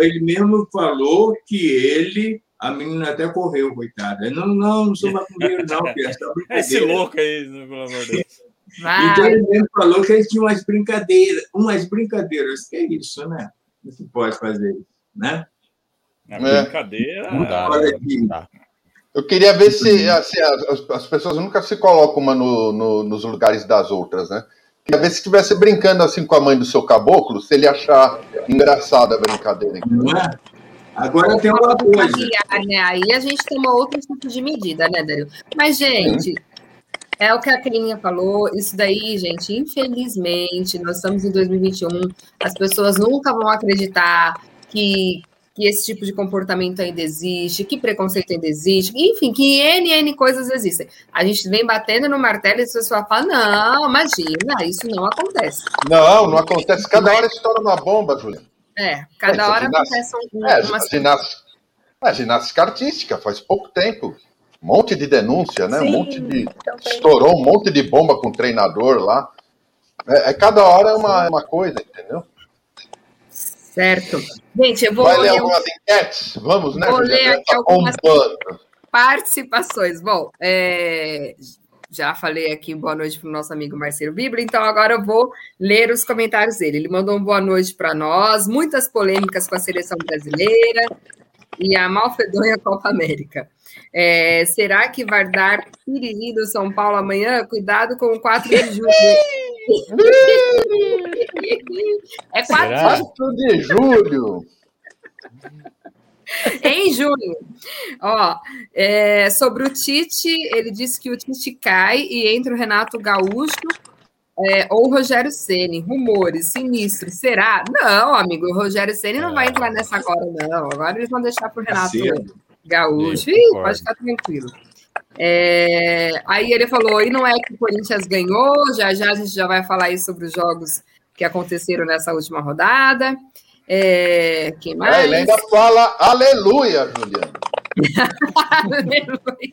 ele mesmo falou que ele a menina até correu, coitada. Não, não, não sou macumbeiro, não, é Esse louco aí, pelo amor de Deus. Vai. Então ele mesmo falou que ele tinha umas brincadeiras, umas brincadeiras. Que é isso, né? Não se pode fazer isso, né? É, brincadeira. Não dá, não dá. Eu queria ver se assim, as, as, pessoas nunca se colocam uma no, no, nos lugares das outras, né? Queria ver se estivesse brincando assim com a mãe do seu caboclo, se ele achar engraçada a brincadeira. Não é? Agora tem uma coisa. Né? Aí a gente tem uma outra tipo de medida, né, Dario? Mas, gente, é o que a Clininha falou. Isso daí, gente, infelizmente, nós estamos em 2021, as pessoas nunca vão acreditar que que esse tipo de comportamento ainda existe, que preconceito ainda existe, enfim, que N, N coisas existem. A gente vem batendo no martelo e as pessoas falam, não, imagina, isso não acontece. Não, não acontece. Cada hora estoura uma bomba, Juliana. É, cada é, hora acontece um, é, uma... ginástica, é, ginástica artística, faz pouco tempo. Um monte de denúncia, né? Sim, um monte de. Também. Estourou um monte de bomba com o treinador lá. É, é cada hora é uma, uma coisa, entendeu? Certo. Gente, eu vou Vai ler algumas enquetes? Vamos, né? Vou ler aqui tá algumas participações. Bom, é... já falei aqui boa noite para o nosso amigo Marcelo Bíblia, então agora eu vou ler os comentários dele. Ele mandou um boa noite para nós, muitas polêmicas com a seleção brasileira e a malfedonha Copa América. É, será que vai dar piriri do São Paulo amanhã? Cuidado com o 4 de julho. é 4 de julho. em junho. Ó, é, sobre o Tite, ele disse que o Tite cai e entra o Renato Gaúcho é, ou o Rogério Ceni. Rumores, sinistro. Será? Não, amigo, o Rogério Ceni não vai entrar nessa agora, não. Agora eles vão deixar para o Renato Gaúcho. Ih, pode ficar tranquilo. É, aí ele falou, e não é que o Corinthians ganhou, já já a gente já vai falar aí sobre os jogos que aconteceram nessa última rodada. É, quem mais? É, ele ainda fala aleluia, Juliana. aleluia.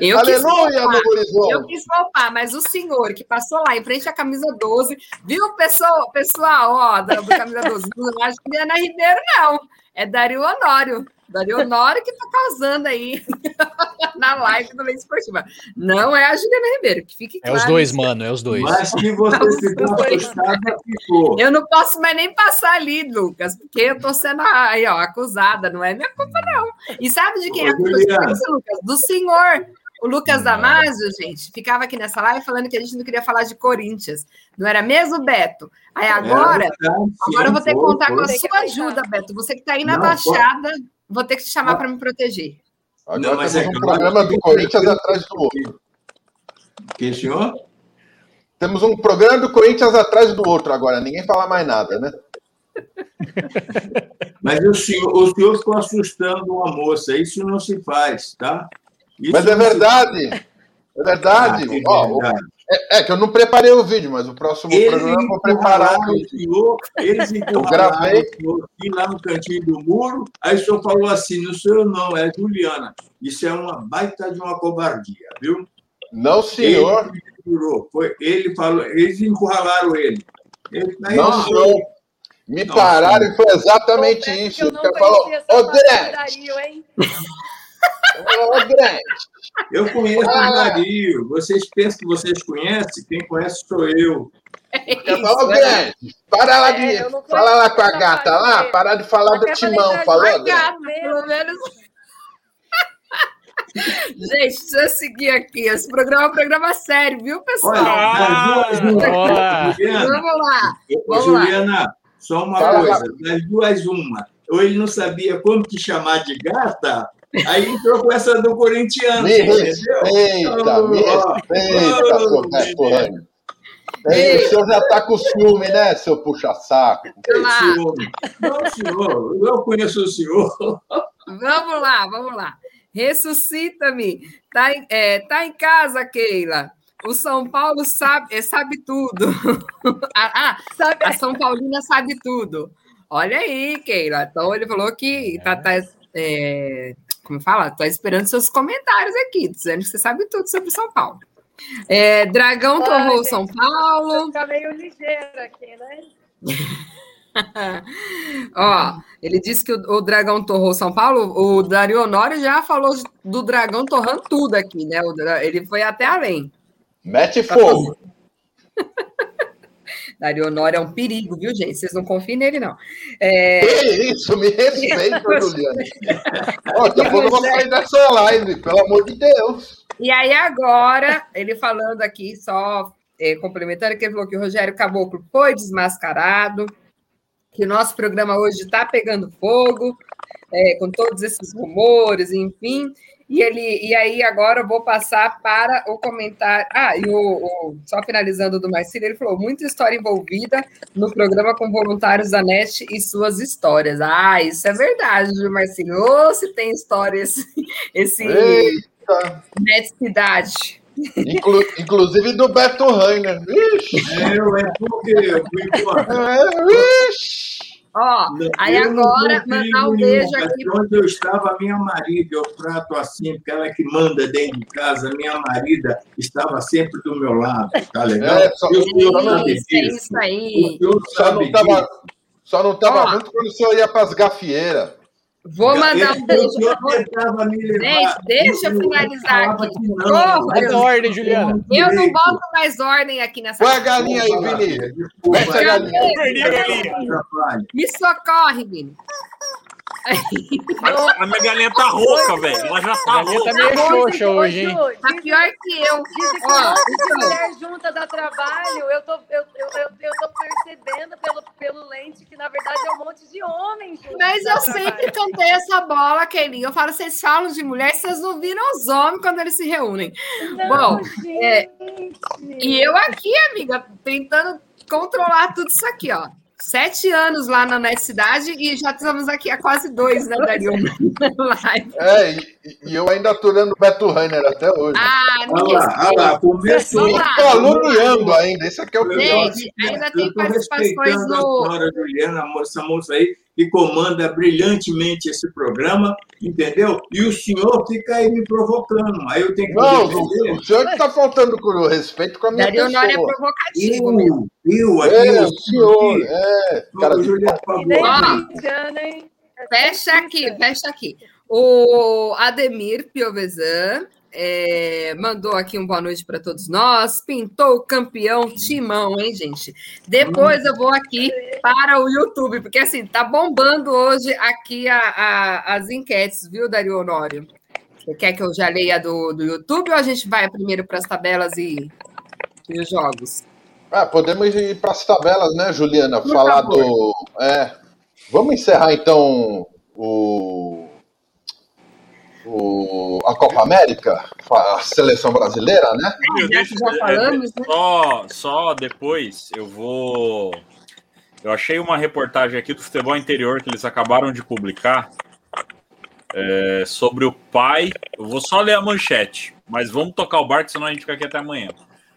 Eu Aleluia, quis voltar, eu quis voltar, mas o senhor que passou lá em frente à camisa 12, viu, pessoal, pessoal, ó, da, da camisa 12, não acho que é Ana Ribeiro, não. É Dario Honório. Dario Honório que está causando aí na live do Lei Esportiva. Não é a Juliana Ribeiro, que fique claro. É os dois, mano, é os dois. Mas que você ficou afastada, ficou. Eu não posso mais nem passar ali, Lucas, porque eu estou sendo aí, ó, acusada, não é minha culpa, não. E sabe de quem é a culpa, Lucas? Do senhor. O Lucas Damasio, gente, ficava aqui nessa live falando que a gente não queria falar de Corinthians. Não era mesmo, Beto? Aí agora, é, agora eu vou ter que contar com a sua ajuda, Beto. Você que está aí na não, Baixada, vou ter que te chamar para me proteger. Agora não, temos é um programa do Corinthians atrás do outro. Que, senhor? Temos um programa do Corinthians atrás do outro agora, ninguém fala mais nada, né? Mas o senhor, o senhor ficou assustando uma moça, isso não se faz, tá? Isso mas é verdade. É verdade. Ah, oh, verdade. É, é, que eu não preparei o vídeo, mas o próximo eles programa eu vou preparar. O senhor, eles eu gravei. o senhor aqui lá no cantinho do muro, aí o senhor falou assim, não sou eu não, é Juliana. Isso é uma baita de uma covardia, viu? Não, senhor. Ele, foi, ele falou, eles encurralaram ele. ele não, senhor. Me não, pararam e foi exatamente isso. Eu não falou, Eu conheço ah. o Dario. Vocês pensam que vocês conhecem? Quem conhece sou eu. Falo, Grande, para lá de. É, fala lá com a gata lá, para de falar do timão, falou? Pelo menos. Gente, deixa eu seguir aqui. Esse programa é um programa sério, viu, pessoal? Olha, ah, vamos lá. Vamos Juliana, lá. só uma Fala coisa. Lá. Das duas, uma. Ou ele não sabia como te chamar de gata, aí entrou com essa do corintiano. Me respeita, oh, me respeita, oh, seu Ei, o senhor já está com ciúme, né, seu puxa-saco? Não, senhor, eu conheço o senhor. Vamos lá, vamos lá. Ressuscita-me. Tá, é, tá em casa, Keila. O São Paulo sabe, é, sabe tudo. ah, sabe, a São Paulina sabe tudo. Olha aí, Keila. Então ele falou que tá, tá é, como fala? Tá esperando seus comentários aqui, dizendo que você sabe tudo sobre São Paulo. É, Dragão torrou São Paulo. Tá meio ligeiro aqui, né? Ó, ele disse que o, o, dragão torrou São Paulo. O Dario Honório já falou do dragão torrando tudo aqui, né? O, ele foi até além. Mete fogo. Dario Honório é um perigo, viu, gente? Vocês não confiem nele, não. É... Que isso, me respeita, Juliana. Daqui a pouco eu vou sair dessa live, pelo amor de Deus. E aí, agora, ele falando aqui, só é, complementando, que ele falou que o Rogério Caboclo foi desmascarado que o nosso programa hoje está pegando fogo, é, com todos esses rumores, enfim. E ele e aí agora eu vou passar para o comentário. Ah, e o, o só finalizando do Marcílio, ele falou muita história envolvida no programa com voluntários da NET e suas histórias. Ah, isso é verdade, viu, Marcílio? Ou se tem história esse, esse NET Cidade. Inclu inclusive do Beto Rainer. Ixi. Eu, é porque eu fui é, Ó, aí agora mandar um beijo aqui. Onde eu estava, a minha marida, eu trato assim, porque ela é que manda dentro de casa, a minha marida estava sempre do meu lado, tá legal? É, só, eu, isso, é isso aí. Só não, tava, só não estava junto quando o senhor ia para as gafieiras. Vou mandar um beijo para Gente, deixa eu finalizar aqui. Bota ordem, Juliana. Eu não boto mais ordem aqui nessa. Põe a galinha aí, Vini. Mete a galinha. Me socorre, Vini. A, minha galinha tá rouca, velho. Ela já tá rouca. Tá meio xoxa hoje, hein? Tá pior que eu. Dizem que Ó, então. mulher junta dá trabalho. Eu tô, eu, eu, eu, eu tô percebendo pelo, pelo lente que, na verdade, é um monte de homens. Mas eu sempre cantei essa bola, Kelly. Eu falo, vocês falam de mulher, vocês não viram os homens quando eles se reúnem. Não, Bom, é, e eu aqui, amiga, tentando controlar tudo isso aqui, ó sete anos lá na Universidade e já estamos aqui há quase dois, né, Dario? é, e, e, eu ainda estou lendo Beto Rainer até hoje. Ah, não Olha lá, olha lá, começou. Estou aluneando ainda, isso aqui é o pior. Gente, ainda tem participações no... A senhora Juliana, essa moça aí, que comanda brilhantemente esse programa, entendeu? E o senhor fica aí me provocando. Aí eu tenho que. Não, o, o senhor que está faltando com o respeito com a minha Dario pessoa. Dario é provocativo. Eu, mesmo. eu aqui. É, o senhor, aqui. é. Cara, Juliana, por favor. Fecha aqui, fecha aqui. O Ademir Piovesan é, mandou aqui um boa noite para todos nós. Pintou o campeão Timão, hein, gente? Depois eu vou aqui para o YouTube, porque assim, tá bombando hoje aqui a, a, as enquetes, viu, Dario Honório? Você quer que eu já leia do, do YouTube ou a gente vai primeiro para as tabelas e, e os jogos? Ah, podemos ir para as tabelas, né, Juliana? Por Falar favor. do. É, vamos encerrar então o o, a Copa América, a seleção brasileira, né? É, deixa, já falamos, né? Só, só depois eu vou. Eu achei uma reportagem aqui do futebol interior que eles acabaram de publicar é, sobre o pai. Eu vou só ler a manchete, mas vamos tocar o barco, senão a gente fica aqui até amanhã.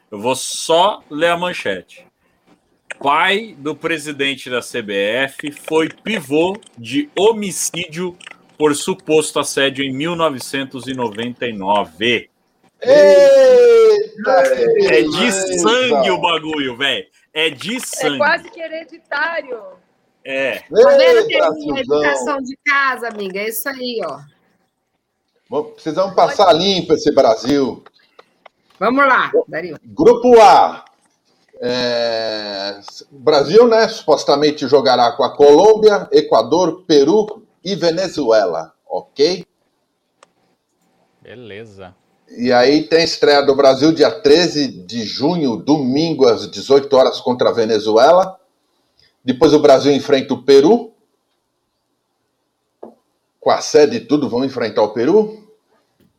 Eu vou só ler a manchete. Pai do presidente da CBF foi pivô de homicídio por suposto assédio em 1999. Eita, é de sangue o bagulho, velho. É de é sangue. É quase que hereditário. É. Tá vendo que é educação de casa, amiga? É isso aí, ó. Precisamos passar limpo esse Brasil. Vamos lá, Dario. Grupo A. É... Brasil, né? Supostamente jogará com a Colômbia, Equador, Peru e Venezuela, ok? Beleza. E aí tem estreia do Brasil dia 13 de junho, domingo, às 18 horas contra a Venezuela. Depois o Brasil enfrenta o Peru. Com a sede e tudo, vão enfrentar o Peru.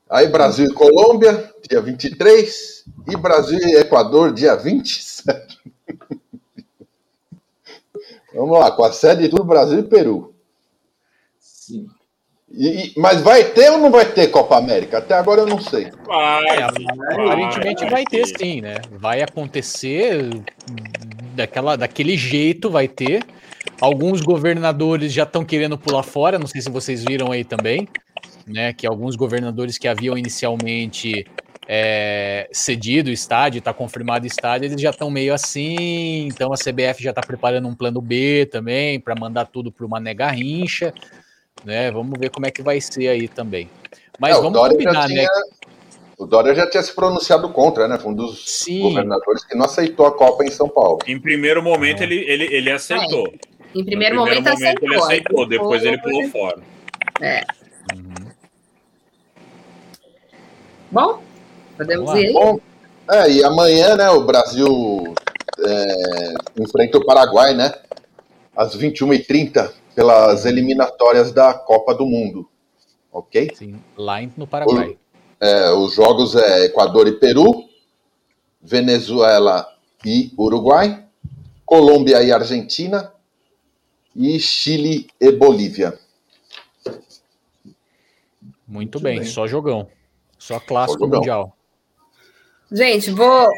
Aí Brasil e Colômbia, dia 23. E Brasil e Equador, dia 27. Vamos lá, com a sede e tudo, Brasil e Peru. E, mas vai ter ou não vai ter Copa América? Até agora eu não sei. Vai, é, aparentemente vai ter sim, né? Vai acontecer daquela, daquele jeito, vai ter. Alguns governadores já estão querendo pular fora, não sei se vocês viram aí também, né? Que alguns governadores que haviam inicialmente é, cedido o estádio, está confirmado o estádio, eles já estão meio assim. Então a CBF já está preparando um plano B também para mandar tudo para uma nega rincha né? Vamos ver como é que vai ser aí também. Mas é, vamos combinar, tinha, né? O Dória já tinha se pronunciado contra, né? Foi um dos Sim. governadores que não aceitou a Copa em São Paulo. Em primeiro momento, ele, ele, ele aceitou. É. Em primeiro, primeiro momento, momento, aceitou. Ele aceitou, depois ele pulou fora. É. Uhum. Bom, podemos ir Bom, é, e amanhã, né, o Brasil é, enfrenta o Paraguai, né? Às 21h30 pelas eliminatórias da Copa do Mundo. Ok? Sim, lá no Paraguai. O, é, os jogos é Equador e Peru, Venezuela e Uruguai, Colômbia e Argentina e Chile e Bolívia. Muito, Muito bem, bem, só jogão. Só clássico só jogão. mundial. Gente, vou,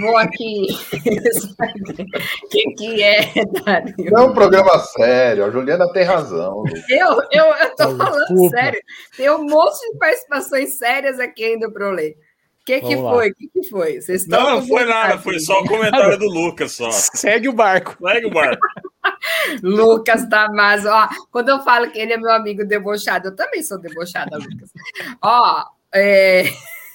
vou aqui. O que, que é, Dario? Não é um programa sério, a Juliana tem razão. Eu, eu, eu tô falando Desculpa. sério. Tem um monte de participações sérias aqui ainda para eu ler. O que, que foi? O que, que foi? Vocês não, não foi nada, foi só o comentário do Lucas só. Segue o barco. Segue o barco. Lucas Damaso, ó, quando eu falo que ele é meu amigo debochado, eu também sou debochada, Lucas. Ó, é.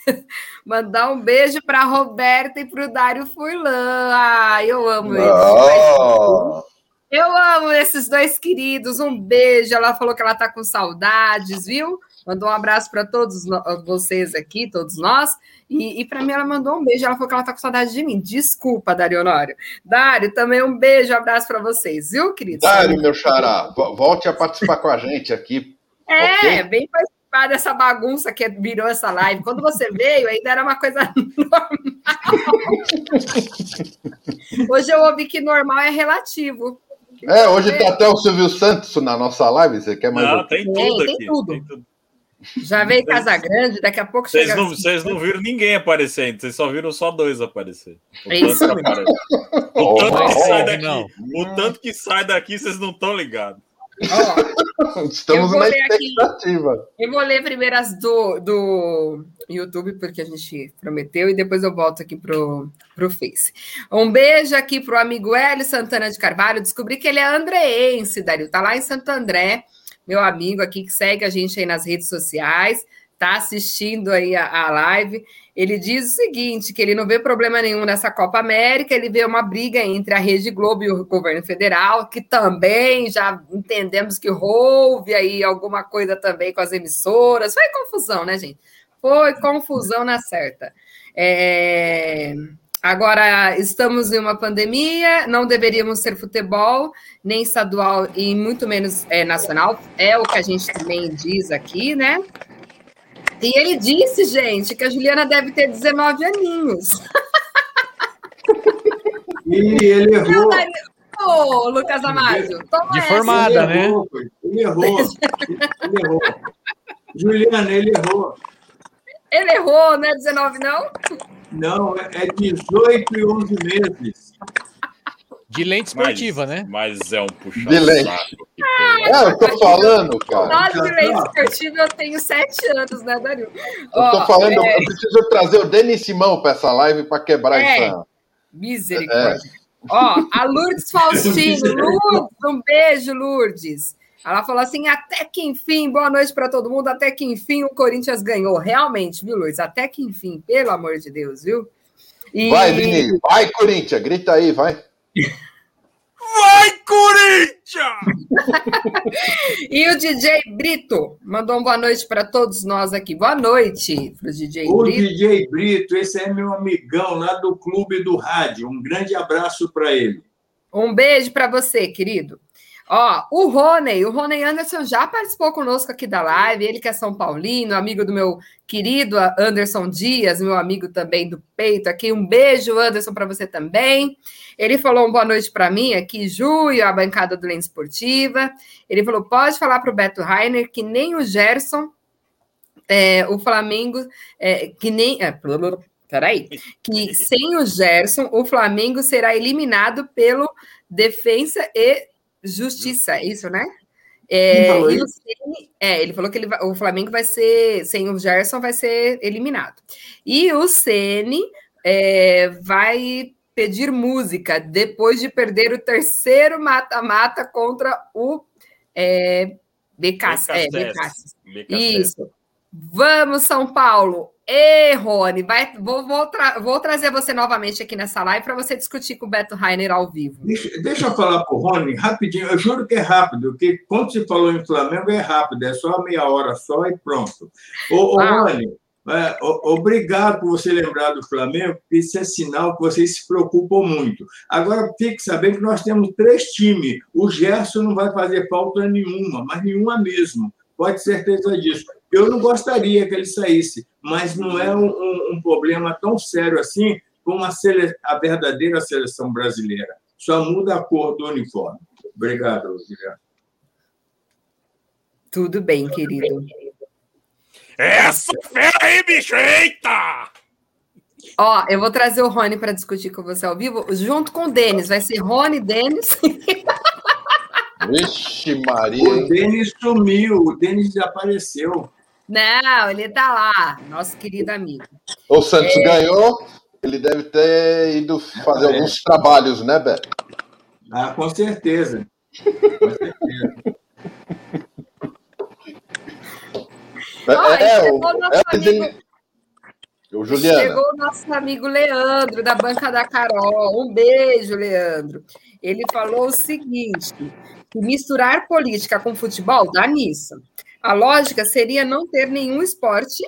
Mandar um beijo para Roberta e para o Dário Furlan. Ah, eu amo eles. Oh. Eu amo esses dois queridos. Um beijo. Ela falou que ela está com saudades, viu? Mandou um abraço para todos vocês aqui, todos nós. E, e para mim, ela mandou um beijo. Ela falou que ela está com saudade de mim. Desculpa, Dário Honório. Dário, também um beijo, um abraço para vocês, viu, querido? Dário, meu xará, volte a participar com a gente aqui. É, okay? bem participar participar dessa bagunça que virou essa live. Quando você veio, ainda era uma coisa normal. Hoje eu ouvi que normal é relativo. É, hoje está até o Silvio Santos na nossa live. Você quer mais? Não, tem tudo tem, aqui. Tem tudo. Tem tudo. Já veio Casa Grande, daqui a pouco vocês chega. Não, vocês não viram ninguém aparecendo, vocês só viram só dois aparecer. O Isso. Tanto o, tanto que sai daqui, o tanto que sai daqui, vocês não estão ligados. Estamos na expectativa. Aqui, eu vou ler primeiro as do, do YouTube, porque a gente prometeu, e depois eu volto aqui pro, pro Face. Um beijo aqui pro amigo Hélio Santana de Carvalho. Descobri que ele é andreense, Dario. Tá lá em Santo André, meu amigo aqui que segue a gente aí nas redes sociais, tá assistindo aí a, a live. Ele diz o seguinte: que ele não vê problema nenhum nessa Copa América, ele vê uma briga entre a Rede Globo e o governo federal, que também já entendemos que houve aí alguma coisa também com as emissoras. Foi confusão, né, gente? Foi confusão na certa. É... Agora, estamos em uma pandemia, não deveríamos ser futebol, nem estadual e muito menos é, nacional, é o que a gente também diz aqui, né? E ele disse, gente, que a Juliana deve ter 19 aninhos. E ele errou. Ô, oh, Lucas Amado, toma De formada, né? Errou, ele errou. Ele errou. Juliana, ele errou. Ele errou, não é 19, não? Não, é 18 e 11 meses. De lente esportiva, mas, né? Mas é um puxão. De lente. É, eu tô falando, cara. Nós de lente esportiva eu tenho 7 anos, né, Dario? Eu tô falando, é... eu preciso trazer o Denis Simão para essa live para quebrar é. essa. Misericórdia. É. Ó, a Lourdes Faustino. Lourdes, um beijo, Lourdes. Ela falou assim: até que enfim, boa noite para todo mundo. Até que enfim o Corinthians ganhou. Realmente, viu, Lourdes? Até que enfim, pelo amor de Deus, viu? E... Vai, Vini, vai, Corinthians, grita aí, vai. Vai, Corinthians! e o DJ Brito mandou uma boa noite para todos nós aqui. Boa noite para o DJ Brito. O DJ Brito, esse é meu amigão lá do Clube do Rádio. Um grande abraço para ele. Um beijo para você, querido. Ó, o Rony, o Rony Anderson já participou conosco aqui da live, ele que é São Paulino, amigo do meu querido Anderson Dias, meu amigo também do peito aqui. Um beijo, Anderson, para você também. Ele falou uma boa noite para mim aqui, e a bancada do Lente Esportiva. Ele falou: pode falar para o Beto Rainer que nem o Gerson, é, o Flamengo, é, que nem. É, peraí, que sem o Gerson, o Flamengo será eliminado pelo Defensa e Justiça, é isso, né? É, Ceni, é, ele falou que ele vai, o Flamengo vai ser, sem o Gerson, vai ser eliminado. E o Ceni é, vai pedir música depois de perder o terceiro mata-mata contra o é. É. Isso. Vamos, São Paulo. Ê, Rony, vai, vou, vou, tra vou, trazer você novamente aqui nessa live para você discutir com o Beto Rainer ao vivo. Deixa, deixa eu falar para o Rony rapidinho, eu juro que é rápido, porque quando se falou em Flamengo é rápido, é só meia hora só e pronto. Ô, ah. Rony, é, obrigado por você lembrar do Flamengo, porque isso é sinal que vocês se preocupam muito. Agora, fique sabendo que nós temos três times. O Gerson não vai fazer falta nenhuma, mas nenhuma mesmo. Pode ter certeza disso. Eu não gostaria que ele saísse, mas não é um, um, um problema tão sério assim como a, sele... a, verdadeira seleção brasileira. Só muda a cor do uniforme. Obrigado, Guilherme. Tudo bem, querido. Essa fera aí, bicho! Eita! Ó, eu vou trazer o Rony para discutir com você ao vivo, junto com o Denis. Vai ser Rony, Denis. Vixe, Maria. O Denis sumiu, o Denis desapareceu. Não, ele tá lá, nosso querido amigo. O Santos é... ganhou, ele deve ter ido fazer é. alguns trabalhos, né, Beto? Ah, com certeza. Com certeza. É, é, o, nosso é, amigo... o Juliana. Chegou o nosso amigo Leandro, da Banca da Carol. Um beijo, Leandro. Ele falou o seguinte: que misturar política com futebol dá nisso. A lógica seria não ter nenhum esporte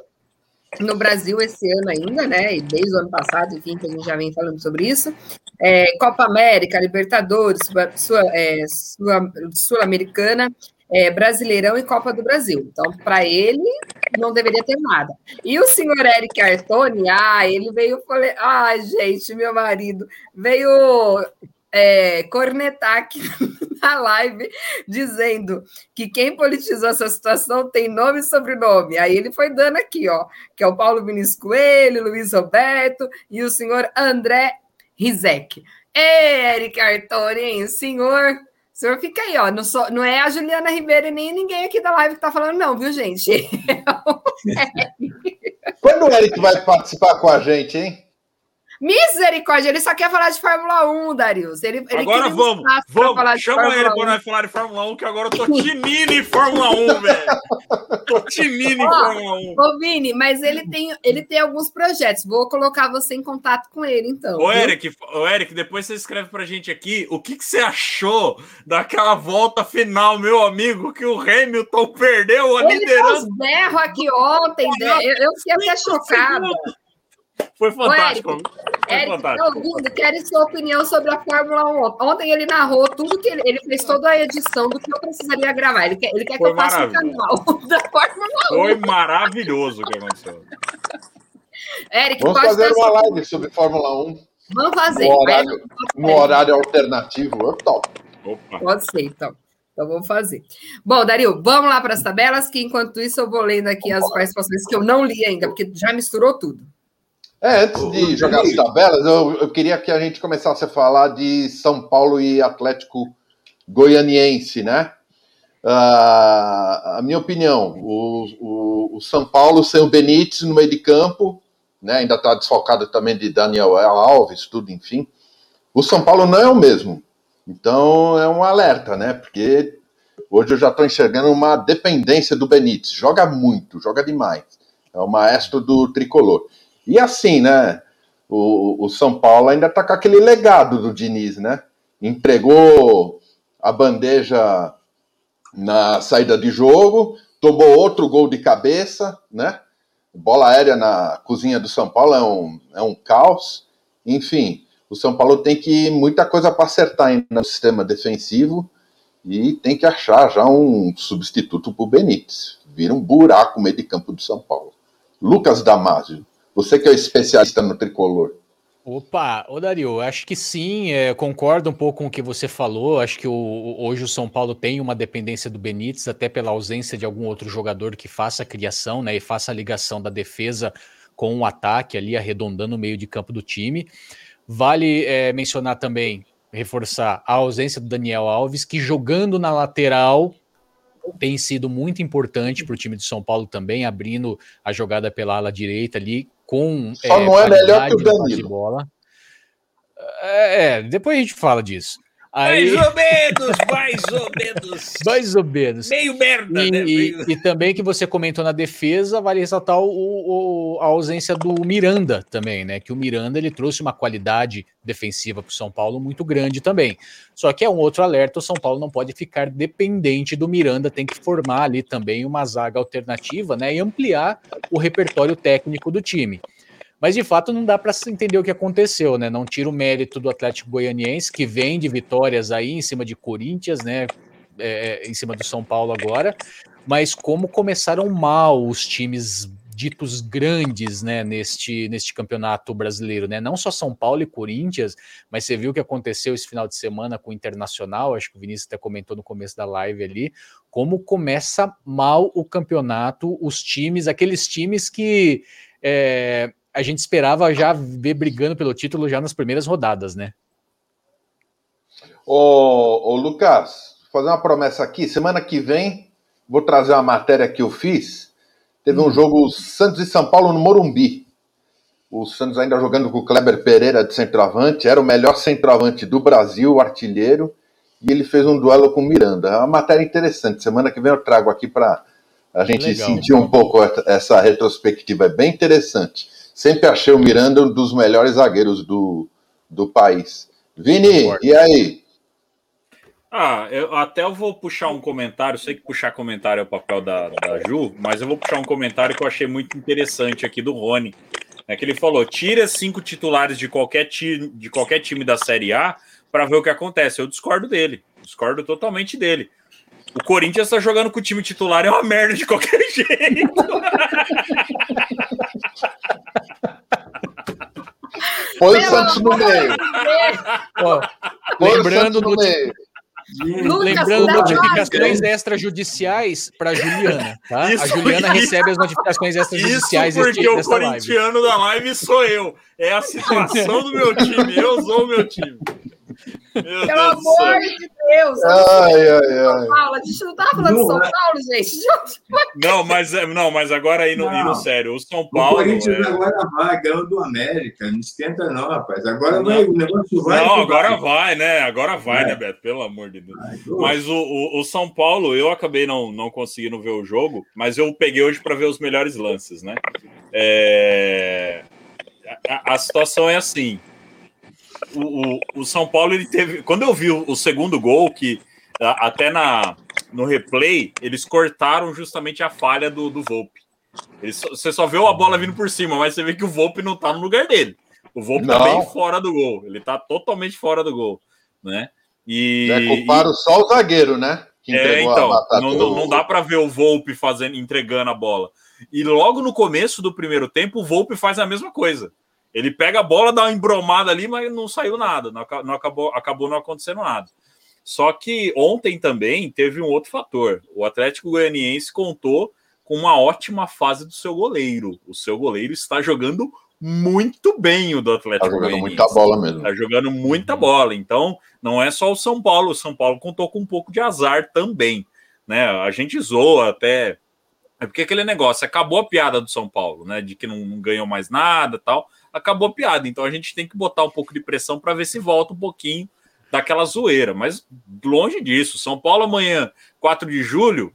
no Brasil esse ano ainda, né? E desde o ano passado, enfim, que a gente já vem falando sobre isso. É, Copa América, Libertadores, Sul-Americana, é, Brasileirão e Copa do Brasil. Então, para ele, não deveria ter nada. E o senhor Eric Artoni, ah, ele veio, falei, ai, gente, meu marido, veio é, cornetar aqui na live, dizendo que quem politizou essa situação tem nome e sobrenome. Aí ele foi dando aqui, ó, que é o Paulo Vinícius Coelho, Luiz Roberto e o senhor André Rizek. Eric Artoni, hein? Senhor o senhor fica aí, ó. Não, sou, não é a Juliana Ribeiro e nem ninguém aqui da live que tá falando, não, viu, gente? Quando o Eric vai participar com a gente, hein? Misericórdia, ele só quer falar de Fórmula 1, Darius. Ele, ele agora vamos, vamos. Chama ele para nós falar de Fórmula 1, que agora eu tô tinindo em Fórmula 1, velho. Tô tinindo em Fórmula 1. Ô, Vini, mas ele tem, ele tem alguns projetos. Vou colocar você em contato com ele, então. Ô, Eric, ô, Eric, depois você escreve pra gente aqui o que, que você achou daquela volta final, meu amigo, que o Hamilton perdeu a ele liderança. Ele aqui ontem, né? eu, eu fiquei até chocada. Foi fantástico. Eric, Eric tá ouvindo, quero sua opinião sobre a Fórmula 1. Ontem ele narrou tudo que ele, ele fez toda a edição do que eu precisaria gravar. Ele quer, ele quer que eu faça o canal da Fórmula 1. Foi maravilhoso o que aconteceu. Eric, Vamos fazer uma live sobre Fórmula 1. Vamos fazer. No horário, no horário alternativo, eu top. Opa. Pode ser, então. Então vamos fazer. Bom, Dario, vamos lá para as tabelas, que enquanto isso eu vou lendo aqui as participações que eu não li ainda, porque já misturou tudo. É, antes de jogar as tabelas, eu, eu, queria que a gente começasse a falar de São Paulo e Atlético Goianiense, né? Uh, a minha opinião, o, o, o, São Paulo sem o Benítez no meio de campo, né? Ainda está desfocado também de Daniel Alves, tudo, enfim. O São Paulo não é o mesmo. Então é um alerta, né? Porque hoje eu já estou enxergando uma dependência do Benítez. Joga muito, joga demais. É o maestro do tricolor. E assim, né? O, o São Paulo ainda está com aquele legado do Diniz, né? Entregou a bandeja na saída de jogo, tomou outro gol de cabeça, né? Bola aérea na cozinha do São Paulo é um, é um caos. Enfim, o São Paulo tem que muita coisa para acertar ainda no sistema defensivo e tem que achar já um substituto para o Benítez. Vira um buraco no meio de campo do São Paulo. Lucas Damasio, você que é especialista no tricolor. Opa, ô Dario, acho que sim, é, concordo um pouco com o que você falou. Acho que o, hoje o São Paulo tem uma dependência do Benítez, até pela ausência de algum outro jogador que faça a criação né, e faça a ligação da defesa com o ataque ali, arredondando o meio de campo do time. Vale é, mencionar também, reforçar a ausência do Daniel Alves, que jogando na lateral tem sido muito importante para o time de São Paulo também, abrindo a jogada pela ala direita ali com. Só é, não é melhor que o Danilo. De bola. É, é, depois a gente fala disso. Aí... Mais ou menos, mais ou menos. mais ou menos. Meio merda, e, né? Meio... E, também que você comentou na defesa, vale ressaltar o, o, a ausência do Miranda também, né? Que o Miranda ele trouxe uma qualidade defensiva para o São Paulo muito grande também. Só que é um outro alerta: o São Paulo não pode ficar dependente do Miranda, tem que formar ali também uma zaga alternativa, né? E ampliar o repertório técnico do time. Mas de fato não dá para entender o que aconteceu, né? Não tira o mérito do Atlético Goianiense, que vem de vitórias aí em cima de Corinthians, né? É, é, em cima do São Paulo agora, mas como começaram mal os times ditos grandes, né, neste, neste campeonato brasileiro, né? Não só São Paulo e Corinthians, mas você viu o que aconteceu esse final de semana com o Internacional, acho que o Vinícius até comentou no começo da live ali, como começa mal o campeonato, os times, aqueles times que é, a gente esperava já ver brigando pelo título já nas primeiras rodadas, né? Ô, ô Lucas, vou fazer uma promessa aqui. Semana que vem vou trazer uma matéria que eu fiz. Teve hum. um jogo Santos e São Paulo no Morumbi. O Santos ainda jogando com o Kleber Pereira de centroavante, era o melhor centroavante do Brasil, o artilheiro, e ele fez um duelo com o Miranda. É uma matéria interessante. Semana que vem eu trago aqui para a gente Legal. sentir um pouco essa retrospectiva. É bem interessante. Sempre achei o Miranda um dos melhores zagueiros do, do país. Vini, e aí? Ah, eu, até eu vou puxar um comentário. Sei que puxar comentário é o papel da, da Ju, mas eu vou puxar um comentário que eu achei muito interessante aqui do Rony. É que ele falou: tira cinco titulares de qualquer, ti, de qualquer time da Série A para ver o que acontece. Eu discordo dele, discordo totalmente dele. O Corinthians está jogando com o time titular, é uma merda de qualquer jeito. Põe o Santos no meio. lembrando no meio. Lembrando notificações extrajudiciais para Juliana, tá? Isso, a Juliana recebe as notificações extrajudiciais. Isso porque o corintiano live. da live sou eu. É a situação do meu time. Eu sou o meu time. Pelo Deus amor de Deus! Ai, ai, ai. Paulo, a gente não tá falando de São né? Paulo, gente. Não, mas, é, não, mas agora indo, não. indo sério, o São Paulo. O Corinthians é... agora vai, ganhou do América. Não esquenta, não, rapaz. Agora não. vai, o negócio vai. Não, agora vai, né? Agora vai, é. né, Beto? Pelo amor de Deus. Ai, mas o, o, o, São Paulo, eu acabei não, não conseguindo ver o jogo, mas eu peguei hoje para ver os melhores lances, né? É... A, a situação é assim o, o, São Paulo ele teve. Quando eu vi o, o segundo gol, que até na, no replay, eles cortaram justamente a falha do, do Volpe. Eles, você só vê a bola vindo por cima, mas você vê que o Volpe não tá no lugar dele. O Volpe tá bem fora do gol. Ele tá totalmente fora do gol, né? E. É, culparam só o zagueiro, né? é, então, não, não, não, dá para ver o Volpe fazendo, entregando a bola. E logo no começo do primeiro tempo, o Volpe faz a mesma coisa. Ele pega a bola, dá uma embromada ali, mas não saiu nada, não, não acabou, acabou não acontecendo nada. Só que ontem também teve um outro fator. O Atlético Goianiense contou com uma ótima fase do seu goleiro. O seu goleiro está jogando muito bem o do Atlético. Está jogando muita bola mesmo. Está jogando muita bola. Então, não é só o São Paulo. O São Paulo contou com um pouco de azar também. Né? A gente zoa até. É porque aquele negócio, acabou a piada do São Paulo, né? De que não, não ganhou mais nada tal. Acabou a piada. Então a gente tem que botar um pouco de pressão para ver se volta um pouquinho daquela zoeira. Mas longe disso. São Paulo amanhã, 4 de julho.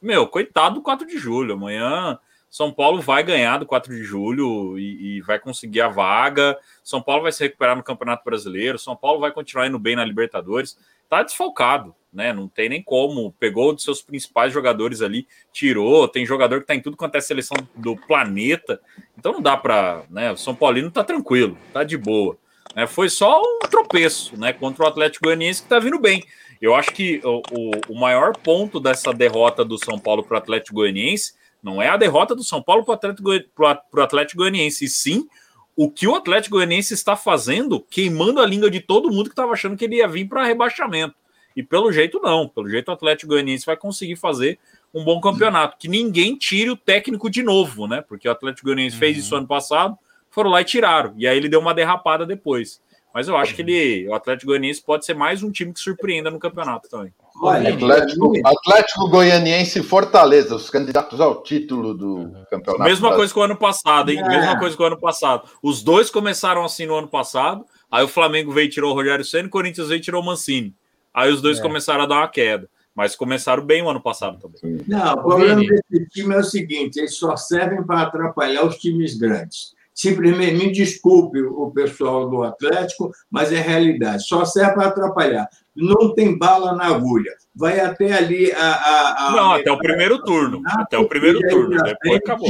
Meu, coitado do 4 de julho. Amanhã São Paulo vai ganhar do 4 de julho e, e, vai conseguir a vaga. São Paulo vai se recuperar no Campeonato Brasileiro. São Paulo vai continuar indo bem na Libertadores. Tá desfalcado, né? Não tem nem como. Pegou dos seus principais jogadores ali, tirou. Tem jogador que tá em tudo quanto é seleção do planeta. Então não dá para, né? O São Paulino tá tranquilo, tá de boa. É, foi só um tropeço né, contra o Atlético Goianiense que está vindo bem. Eu acho que o, o, maior ponto dessa derrota do São Paulo para o Atlético Goianiense não é a derrota do São Paulo para o Atlético, Atlético Goianiense, e sim o que o Atlético Goianiense está fazendo, queimando a língua de todo mundo que estava achando que ele ia vir para rebaixamento. E pelo jeito, não. Pelo jeito, o Atlético Goianiense vai conseguir fazer um bom campeonato. Que ninguém tire o técnico de novo, né? Porque o Atlético Goianiense uhum. fez isso ano passado foram lá e tiraram. E aí ele deu uma derrapada depois. Mas eu acho que ele, o Atlético Goianiense pode ser mais um time que surpreenda no campeonato também. Olha, Atlético, Atlético Goianiense e Fortaleza, os candidatos ao título do campeonato. Mesma coisa que o ano passado, hein? É. Mesma coisa que o ano passado. Os dois começaram assim no ano passado. Aí o Flamengo veio e tirou o Rogério Senna, o Corinthians veio e tirou o Mancini. Aí os dois é. começaram a dar uma queda. Mas começaram bem o ano passado também. Não, o problema desse time é o seguinte: eles só servem para atrapalhar os times grandes. Simplesmente, me desculpe o pessoal do Atlético, mas é realidade. Só serve para atrapalhar. Não tem bala na agulha. Vai até ali a. a, a não, até o primeiro turno. Até o primeiro turno. Depois acabou.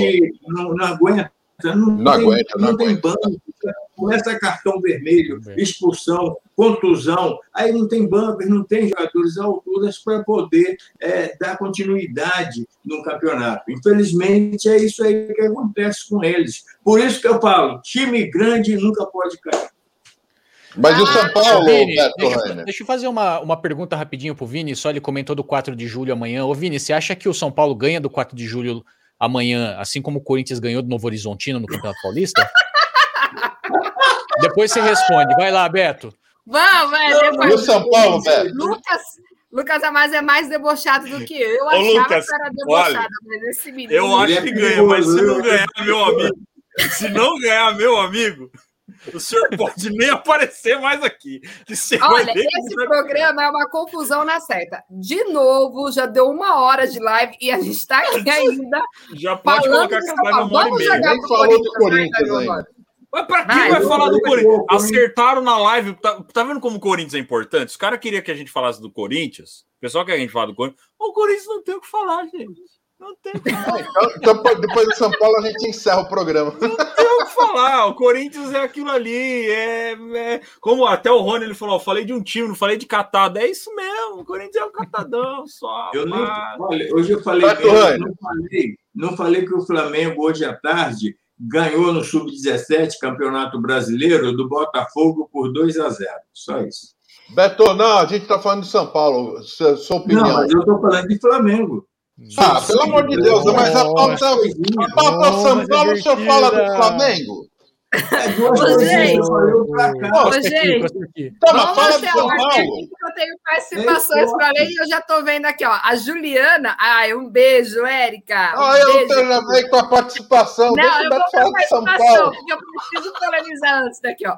Não, não aguenta. Não, não, tem, aguenta, não, não tem banco, começa cartão vermelho, expulsão, contusão, aí não tem bancos, não tem jogadores à altura para poder é, dar continuidade no campeonato. Infelizmente, é isso aí que acontece com eles. Por isso que eu falo, time grande nunca pode cair. Mas ah, o São Paulo, Vini, deixa, deixa, eu fazer uma, uma pergunta rapidinho pro Vini, só ele comentou do 4 de julho amanhã. Ô Vini, você acha que o São Paulo ganha do 4 de julho amanhã, assim como o Corinthians ganhou do Novo Horizontino no Campeonato Paulista? Depois você responde. Vai lá, Beto. Vamos, velho. E o São Paulo, Beto? Lucas, Lucas Amaz é mais debochado do que eu. Eu Ô, achava Lucas, que era debochado, olha, mas esse menino. Eu acho que ganha, mas se não ganhar, meu amigo. Se não ganhar, meu amigo. O senhor pode nem aparecer mais aqui. Olha, esse programa é uma confusão na certa. De novo, já deu uma hora de live e a gente está aqui ainda. Já pode colocar que vai uma hora e meia. Falou do Corinthians ainda. Mas pra quem vai, vai falar do Corinthians? Acertaram na live. Tá, tá, vendo como o Corinthians é importante? Os caras queriam que a gente falasse do Corinthians. O pessoal quer que a gente fale do Corinthians. O Corinthians não tem o que falar, gente. Não tem então, então, depois do São Paulo, a gente encerra o programa. Não tem o que falar. O Corinthians é aquilo ali. É, é... Como até o Rony ele falou, eu falei de um time, não falei de catado. É isso mesmo. O Corinthians é um catadão só. Eu não, olha, hoje eu falei, eu não falei, não falei que o Flamengo hoje à tarde ganhou no Sub-17 Campeonato Brasileiro do Botafogo por 2 a 0. Só isso. Beto, não, a gente está falando de São Paulo. Sua, sua opinião. Não, mas eu estou falando de Flamengo. Ah, Sim, pelo amor de Deus, mas a pauta, a pauta São Paulo, o senhor fala do Flamengo? Ô, gente, ô, gente, Toma, fala do São Paulo. Eu tenho participações para ler e eu já estou vendo aqui, ó. A Juliana, ai, um beijo, Érica. Um ah, eu beijo. tenho com a participação. Não, Deixa eu vou falar de São Paulo. Eu preciso polemizar antes daqui, ó.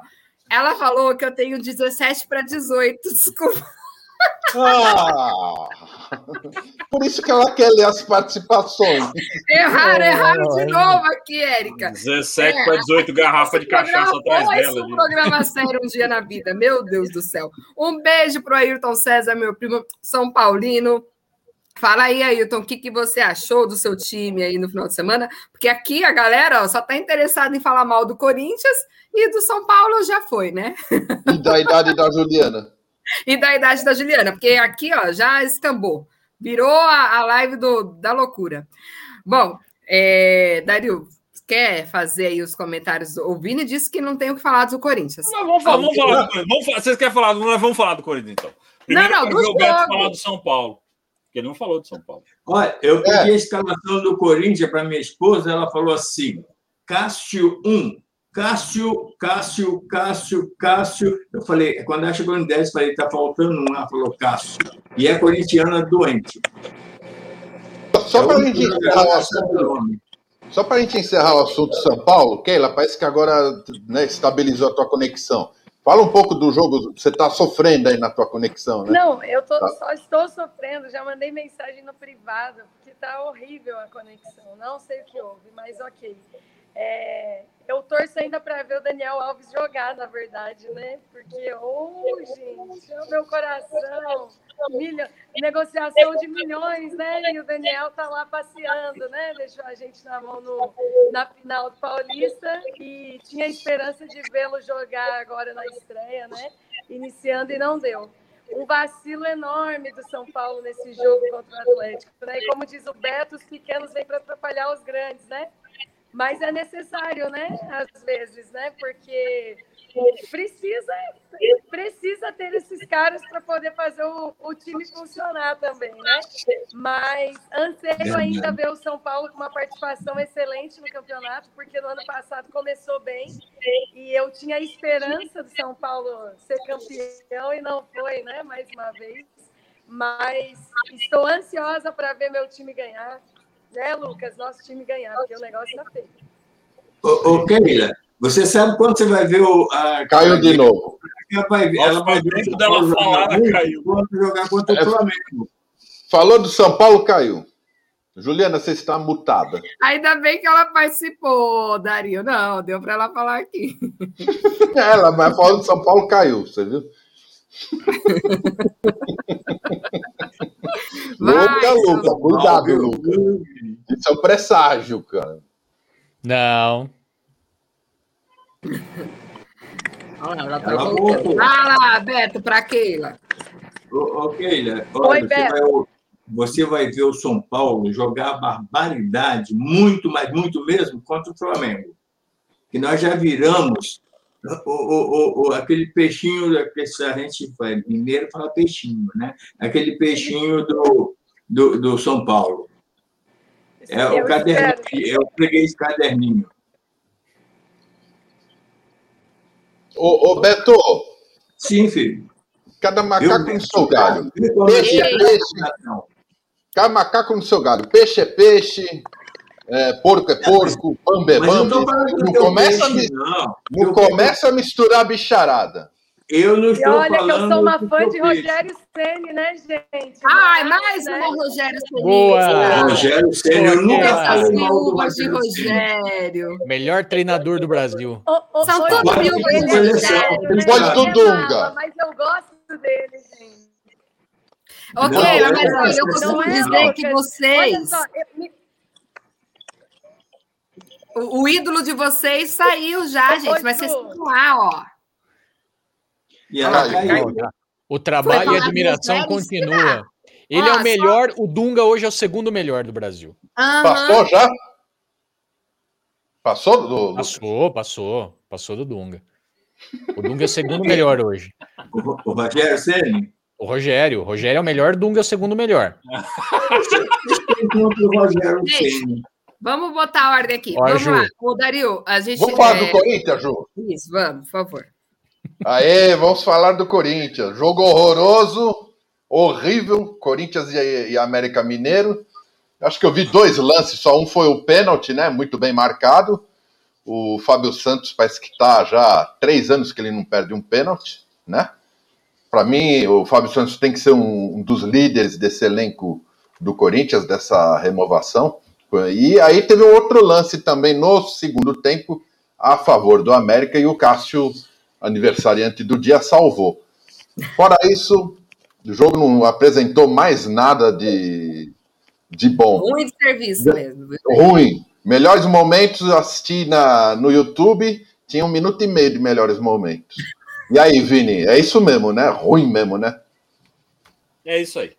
Ela falou que eu tenho 17 para 18, desculpa. Ah, por isso que ela quer ler as participações. Erraram, erraram de novo aqui, Érica. 17 é, para 18 garrafa de cachaça atrás dela. um programa sério um dia na vida, meu Deus do céu. Um beijo para o Ayrton César, meu primo São Paulino. Fala aí, Ailton, o que, que você achou do seu time aí no final de semana? Porque aqui a galera ó, só está interessada em falar mal do Corinthians e do São Paulo já foi, né? E da idade da Juliana. E da idade da Juliana, porque aqui ó, já escambou. Virou a, a live do, da loucura. Bom, é, Dario, quer fazer aí os comentários? O Vini disse que não tem o que falar do Corinthians. Não, vamos, falar, vamos falar do Corinthians. Vocês querem falar? Vamos falar do Corinthians, então. Primeiro, não, não, do falar do São Paulo. Porque ele não falou de São Paulo. Olha, eu pedi é. a escalação do Corinthians para minha esposa, ela falou assim: Cássio 1, Cássio, Cássio, Cássio, Cássio. Eu falei, quando ela chegou em 10, eu falei, tá faltando um. Ela falou Cássio. E é corintiana doente. Só é para a gente encerrar o assunto. Só para a gente encerrar o assunto São Paulo, Keila, parece que agora né, estabilizou a tua conexão. Fala um pouco do jogo, você está sofrendo aí na tua conexão, né? Não, eu tô, tá. só estou sofrendo, já mandei mensagem no privado, porque está horrível a conexão. Não sei o que houve, mas ok. É, eu torço ainda para ver o Daniel Alves jogar, na verdade, né? Porque, oh, gente, meu coração, milho, negociação de milhões, né? E o Daniel tá lá passeando, né? Deixou a gente na mão no, na final do Paulista e tinha esperança de vê-lo jogar agora na estreia, né? Iniciando e não deu. Um vacilo enorme do São Paulo nesse jogo contra o Atlético, né? E como diz o Beto, os pequenos vêm para atrapalhar os grandes, né? Mas é necessário, né? Às vezes, né? Porque precisa, precisa ter esses caras para poder fazer o, o, time funcionar também, né? Mas anseio ainda ver o São Paulo com uma participação excelente no campeonato, porque no ano passado começou bem e eu tinha a esperança do São Paulo ser campeão e não foi, né? Mais uma vez. Mas estou ansiosa para ver meu time ganhar né, Lucas, nosso time ganhar, porque o negócio está feio. Ô, ô Camila, você sabe quando você vai ver o. A... Caiu de novo. Ela vai ver, ela vai ver dela falar, caiu. Quando jogar contra o é, Flamengo. Falou do São Paulo, caiu. Juliana, você está mutada. Ainda bem que ela participou, Dario. Não, deu para ela falar aqui. ela, mas falando do São Paulo, caiu, você viu? Luca, Luca, cuidado, Luca. Isso é um presságio, cara. Não. Olha lá, tá lá, Beto, para Keila. Ô, Keila, Oi, você, Beto. Vai, você vai ver o São Paulo jogar barbaridade, muito, mas muito mesmo, contra o Flamengo. Que nós já viramos o, o, o, aquele peixinho que a gente faz, mineiro fala peixinho, né? Aquele peixinho do, do, do São Paulo. É eu o caderninho, eu peguei esse caderninho. Ô, ô Beto! Sim, filho. Cada macaco no seu galho. Peixe é peixe. Cada macaco no seu galho. Peixe é peixe, é, porco é porco, bambi é. Não, não começa, peixe, a, não. não começa a misturar bicharada. Eu não estou e olha falando. que eu sou uma fã de Rogério Ceni, né, gente? Ai, mais né? uma Rogério Ceni. Boa! Rogério Ceni, eu nunca falei mal de Rogério. Melhor treinador do Brasil. Oh, oh, São todos viúvas de Rogério. Depois do Dunga. Mas eu gosto dele, gente. Ok, não, mas olha, eu costumo é dizer que vocês. Olha só, eu, o, o, ídolo de vocês saiu já, gente, mas vocês estão lá, ó. E ela caiu. O trabalho e a admiração continua. Ele é o melhor, só... o Dunga hoje é o segundo melhor do Brasil. Uhum. Passou já? Passou do. Passou, passou. Passou do Dunga. O Dunga é o segundo melhor hoje. O, o Rogério Ceni? O Rogério. O Rogério é o melhor, o Dunga é o segundo melhor. o Rogério Ceni. Vamos botar a ordem aqui. Ó, vamos Ju. lá. Ô, Dario, a gente. Vamos falar é... do Corinthians, Ju? Isso, vamos, por favor. Aê, vamos falar do Corinthians. Jogo horroroso, horrível. Corinthians e, e América Mineiro. Acho que eu vi dois lances, só um foi o pênalti, né? Muito bem marcado. O Fábio Santos parece que está já há três anos que ele não perde um pênalti, né? Para mim, o Fábio Santos tem que ser um, um dos líderes desse elenco do Corinthians, dessa renovação. E aí teve um outro lance também no segundo tempo a favor do América e o Cássio, aniversariante do dia, salvou. Fora isso, o jogo não apresentou mais nada de, de bom. Ruim de serviço mesmo. Ruim. Melhores momentos eu assisti na, no YouTube, tinha um minuto e meio de melhores momentos. E aí, Vini, é isso mesmo, né? Ruim mesmo, né? É isso aí.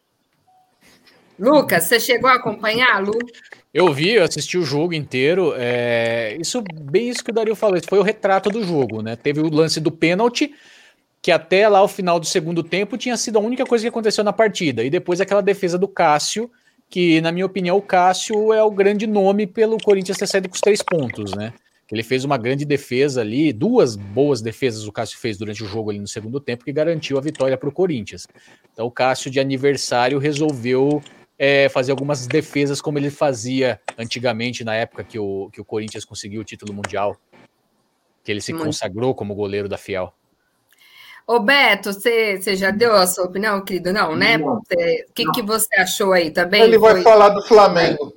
Lucas, você chegou a acompanhar, Lu? Eu vi, eu assisti o jogo inteiro. É... Isso, bem isso que o Dario falou, isso foi o retrato do jogo, né? Teve o lance do pênalti, que até lá o final do segundo tempo tinha sido a única coisa que aconteceu na partida. E depois aquela defesa do Cássio, que, na minha opinião, o Cássio é o grande nome pelo Corinthians ter saído com os três pontos, né? Ele fez uma grande defesa ali, duas boas defesas o Cássio fez durante o jogo ali no segundo tempo, que garantiu a vitória para o Corinthians. Então o Cássio, de aniversário, resolveu é, fazer algumas defesas como ele fazia antigamente, na época que o, que o Corinthians conseguiu o título mundial, que ele se Muito. consagrou como goleiro da Fiel. Ô Beto, você, já deu a sua opinião, querido? Não, né? O que, que você achou aí também? Ele vai falar do Flamengo.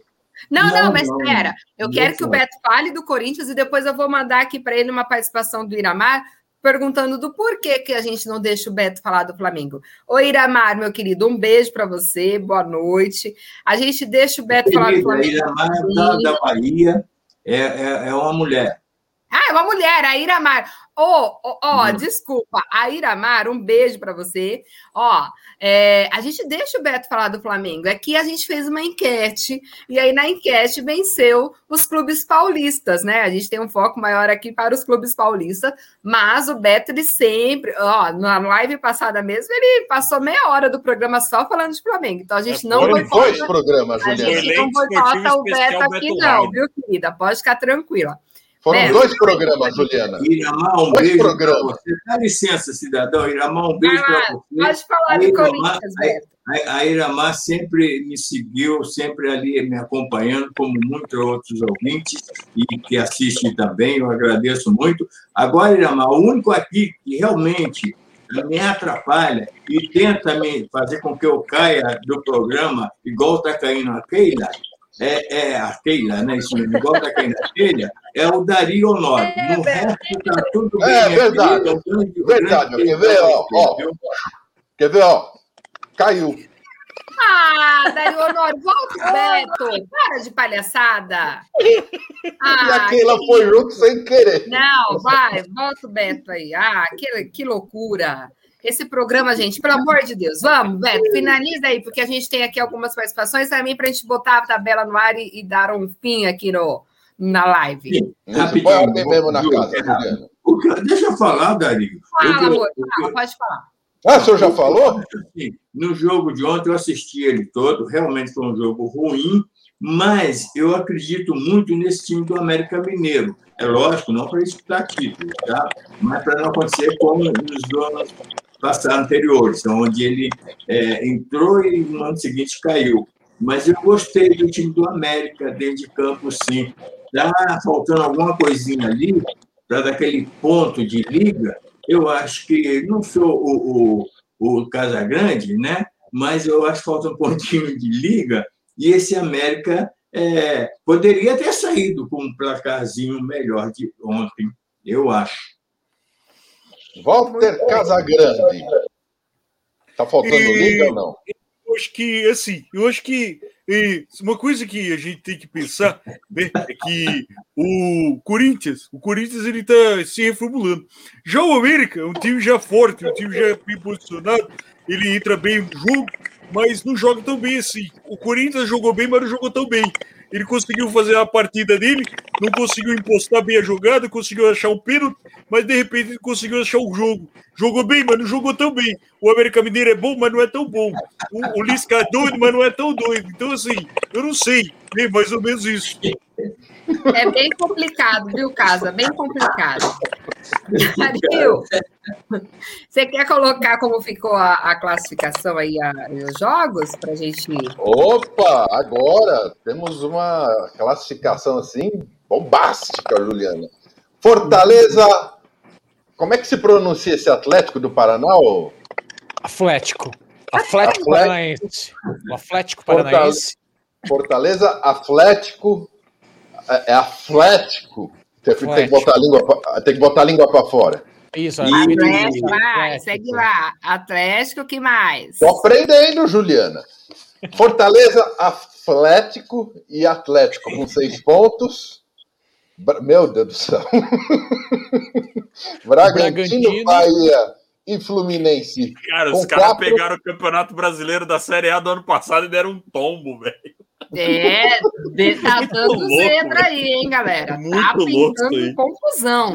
Não, não, não mas espera. Eu não quero que o Beto fale do Corinthians e depois eu vou mandar aqui para ele uma participação do Iramar perguntando do porquê que a gente não deixa o Beto falar do Flamengo. Oi, Iramar, meu querido, um beijo para você, boa noite. A gente deixa o Beto falar do Flamengo. Iramar é da Bahia, é, é, é uma mulher. Ah, é uma mulher, a Iramar. Ó, oh, oh, oh, desculpa, a Iramar, um beijo para você. Ó, é, a gente deixa o Beto falar do Flamengo. Aqui a gente fez uma enquete, e aí na enquete venceu os clubes paulistas, né? A gente tem um foco maior aqui para os clubes paulistas, mas o Beto, ele sempre, ó, na live passada mesmo, ele passou meia hora do programa só falando de Flamengo. Então a gente é, não vai. dois programas, Juliana. A gente não boicota o Beto aqui, não, viu, querida? Pode ficar tranquila. Foram é, dois programas, Juliana. Iramar, um dois beijo para você. Dá licença, cidadão. Iramar, um beijo para você. Pode falar de Corinthians. A, a Iramar sempre me seguiu, sempre ali me acompanhando, como muitos outros ouvintes, e que assistem também, eu agradeço muito. Agora, Iramar, o único aqui que realmente me atrapalha e tenta me fazer com que eu caia do programa, igual está caindo a Keila, é, é a Keila, né? Isso mesmo, igual da Keila é o Dario Honório. É, no resto está tudo bem. É verdade. É grande, verdade. Grande, quer ver, ó, ó, Quer ver, ó? Caiu. Ah, Dario Honório, volta, Beto. Para de palhaçada. Ah, e aquela que... foi junto sem querer. Não, vai, volta o Beto aí. Ah, que, que loucura. Esse programa, gente, pelo amor de Deus, vamos, Beto, finaliza aí, porque a gente tem aqui algumas participações também para a gente botar a tabela no ar e, e, dar um fim aqui no, na live. Rapidinho, mesmo na casa, Deixa eu falar, Dario. Fala, amor, fala, pode falar. Ah, o senhor já falou? Sim, no jogo de ontem eu assisti ele todo, realmente foi um jogo ruim, mas eu acredito muito nesse time do América Mineiro. É lógico, não para disputar título, tá? mas para não acontecer como nos anos passados anteriores, onde ele é, entrou e no ano seguinte caiu. Mas eu gostei do time do América dentro de campo, sim. Está faltando alguma coisinha ali para daquele ponto de liga. Eu acho que não sou o, o, o Casagrande, né? mas eu acho que falta um pontinho de liga. E esse América é, poderia ter saído com um placarzinho melhor de ontem, eu acho. Walter Casagrande. Tá faltando e, liga ou não? Eu acho que, assim, eu acho que e uma coisa que a gente tem que pensar né, é que o Corinthians, o Corinthians ele tá se reformulando. Já o América é um time já forte, um time já bem posicionado, ele entra bem no jogo, mas não joga tão bem assim. O Corinthians jogou bem, mas não jogou tão bem. Ele conseguiu fazer a partida dele, não conseguiu impostar bem a jogada, conseguiu achar um pênalti, mas de repente ele conseguiu achar o jogo. Jogou bem, mas não jogou tão bem. O América Mineiro é bom, mas não é tão bom. O, o Lisca é doido, mas não é tão doido. Então, assim, eu não sei. É mais ou menos isso. É bem complicado, viu, Casa? Bem complicado. Ariel, você quer colocar como ficou a, a classificação aí, a, os jogos, para a gente. Opa, agora temos uma classificação assim bombástica, Juliana. Fortaleza. Como é que se pronuncia esse Atlético do Paraná? Ou... Atlético. Atlético Paranaense. O Atlético Paranaense. Fortaleza Atlético é, é Atlético. Tem, Atlético. tem, que botar a língua, tem que botar a língua para fora. Isso, Atlético, vai, segue lá. Atlético, que mais? Tô aprendendo, Juliana. Fortaleza Atlético. Atlético e Atlético com seis pontos. Meu Deus do céu. Bragantino, Bragantino, Bahia e Fluminense. Cara, os caras quatro... pegaram o Campeonato Brasileiro da Série A do ano passado e deram um tombo, velho. É, tá dando zebra aí, hein, galera? Muito tá pintando confusão.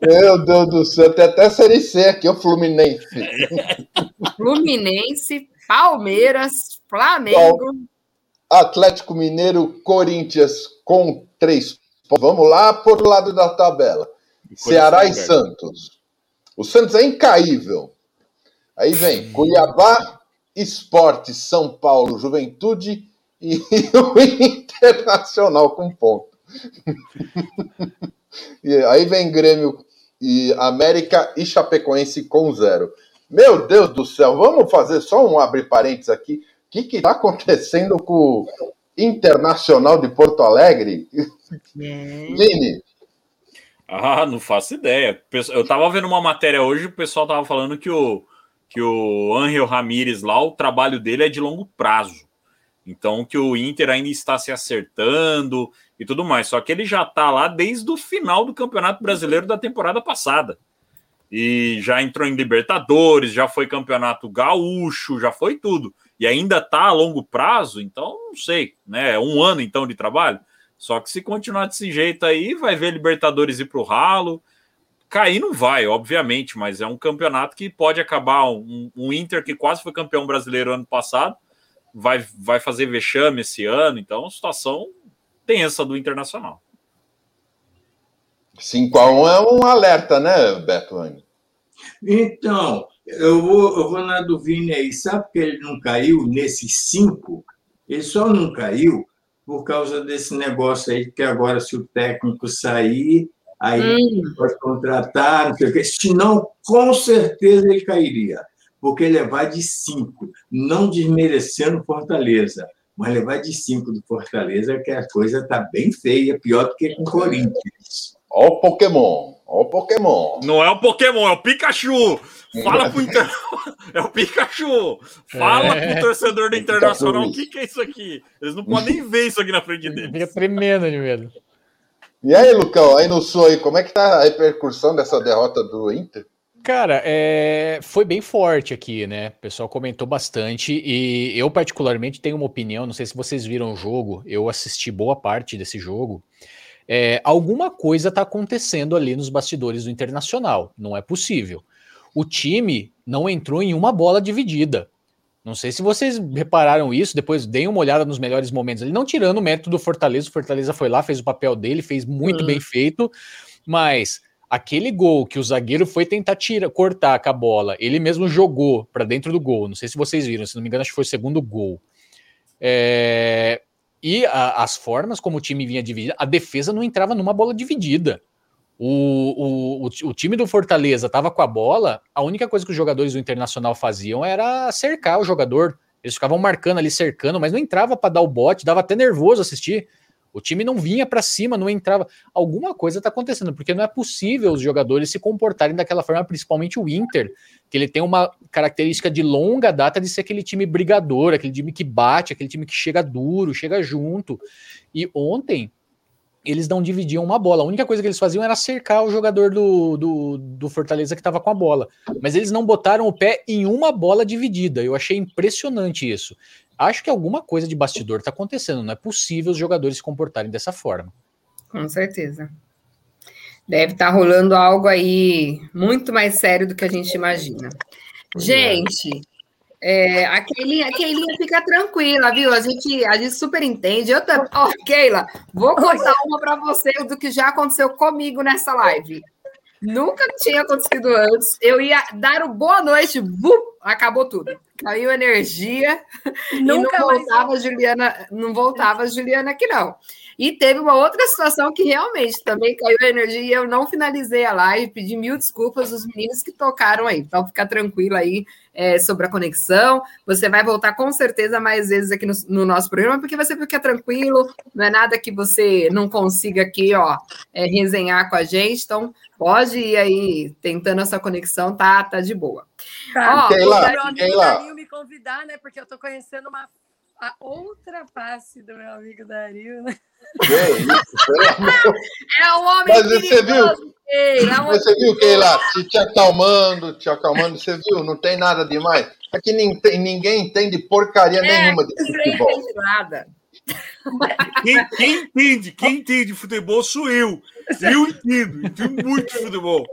Meu Deus do céu, tem até Série C aqui, o Fluminense. Fluminense, Palmeiras, Flamengo. Atlético Mineiro, Corinthians com três Vamos lá por lado da tabela. Ceará e Santos. O Santos é incaível. Aí vem Cuiabá, Esporte, São Paulo, Juventude e o Internacional com ponto. e aí vem Grêmio e América e Chapecoense com zero. Meu Deus do céu, vamos fazer só um abre parênteses aqui. O que está acontecendo com Internacional de Porto Alegre? É. Vini. Ah, não faço ideia. Eu estava vendo uma matéria hoje, o pessoal estava falando que o, que o Angel Ramírez lá, o trabalho dele é de longo prazo. Então, que o Inter ainda está se acertando e tudo mais. Só que ele já está lá desde o final do Campeonato Brasileiro da temporada passada. E já entrou em Libertadores, já foi campeonato gaúcho, já foi tudo. E ainda está a longo prazo, então não sei, né? É um ano então de trabalho. Só que se continuar desse jeito aí, vai ver Libertadores ir para o ralo. Cair não vai, obviamente, mas é um campeonato que pode acabar. Um, um Inter que quase foi campeão brasileiro ano passado, vai, vai fazer vexame esse ano, então a situação tensa do Internacional. 5 a 1 é um alerta, né, Beto? Então, eu vou, eu vou na do Vini aí. Sabe que ele não caiu nesses cinco? Ele só não caiu por causa desse negócio aí, que agora, se o técnico sair, aí hum. pode contratar, não sei o quê. Senão, com certeza ele cairia, porque ele vai de cinco, não desmerecendo Fortaleza, mas levar de cinco do Fortaleza, que a coisa está bem feia, pior do que com o Corinthians. Ó o Pokémon, ó o Pokémon. Não é o Pokémon, é o Pikachu. Fala pro inter... É o Pikachu. Fala é. pro torcedor do Internacional o que, que é isso aqui. Eles não podem nem ver isso aqui na frente deles. Fica tremendo de medo. E aí, Lucão, aí no sul aí, como é que tá a repercussão dessa derrota do Inter? Cara, é... foi bem forte aqui, né? O pessoal comentou bastante e eu particularmente tenho uma opinião, não sei se vocês viram o jogo, eu assisti boa parte desse jogo. É, alguma coisa está acontecendo ali nos bastidores do Internacional, não é possível o time não entrou em uma bola dividida. Não sei se vocês repararam isso, depois deem uma olhada nos melhores momentos. Ele não tirando o mérito do Fortaleza, o Fortaleza foi lá, fez o papel dele, fez muito uhum. bem feito, mas aquele gol que o zagueiro foi tentar tirar, cortar com a bola, ele mesmo jogou para dentro do gol. Não sei se vocês viram, se não me engano, acho que foi o segundo gol. É... E a, as formas como o time vinha dividido, a defesa não entrava numa bola dividida. O, o, o, time do Fortaleza estava com a bola, a única coisa que os jogadores do Internacional faziam era cercar o jogador. Eles ficavam marcando ali, cercando, mas não entrava para dar o bote, dava até nervoso assistir. O time não vinha para cima, não entrava. Alguma coisa está acontecendo, porque não é possível os jogadores se comportarem daquela forma, principalmente o Inter, que ele tem uma característica de longa data de ser aquele time brigador, aquele time que bate, aquele time que chega duro, chega junto. E ontem eles não dividiam uma bola. A única coisa que eles faziam era cercar o jogador do, do, do Fortaleza que estava com a bola. Mas eles não botaram o pé em uma bola dividida. Eu achei impressionante isso. Acho que alguma coisa de bastidor está acontecendo. Não é possível os jogadores se comportarem dessa forma. Com certeza. Deve estar tá rolando algo aí muito mais sério do que a gente imagina. É. Gente, é, a, Keilinha, a Keilinha fica tranquila, viu? A gente, a gente super entende. Eu também. Ó, oh, Keila, vou contar uma para você do que já aconteceu comigo nessa live. Nunca tinha acontecido antes. Eu ia dar o boa noite, acabou tudo. Caiu energia Nunca não voltava mais... Juliana, não voltava a Juliana aqui não. E teve uma outra situação que realmente também caiu a energia e eu não finalizei a live, pedi mil desculpas aos meninos que tocaram aí. Então fica tranquilo aí é, sobre a conexão. Você vai voltar com certeza mais vezes aqui no, no, nosso programa, porque você fica tranquilo, não é nada que você não consiga aqui, ó, é, resenhar com a gente. Então, pode ir aí tentando essa conexão, tá, tá de boa. Tá, ó, Keila, Keila. me convidar, né? Porque eu tô conhecendo uma a outra face do meu amigo Dario, né? é o homem Mas você viu? É um você viu, Keila, te, te acalmando, te acalmando, você viu? Não tem nada demais. Aqui ninguém, ninguém entende porcaria é, ninhuma de futebol. Não entende nada. Quem, quem, entende, quem entende futebol sou eu. Eu entendo, entendo muito futebol.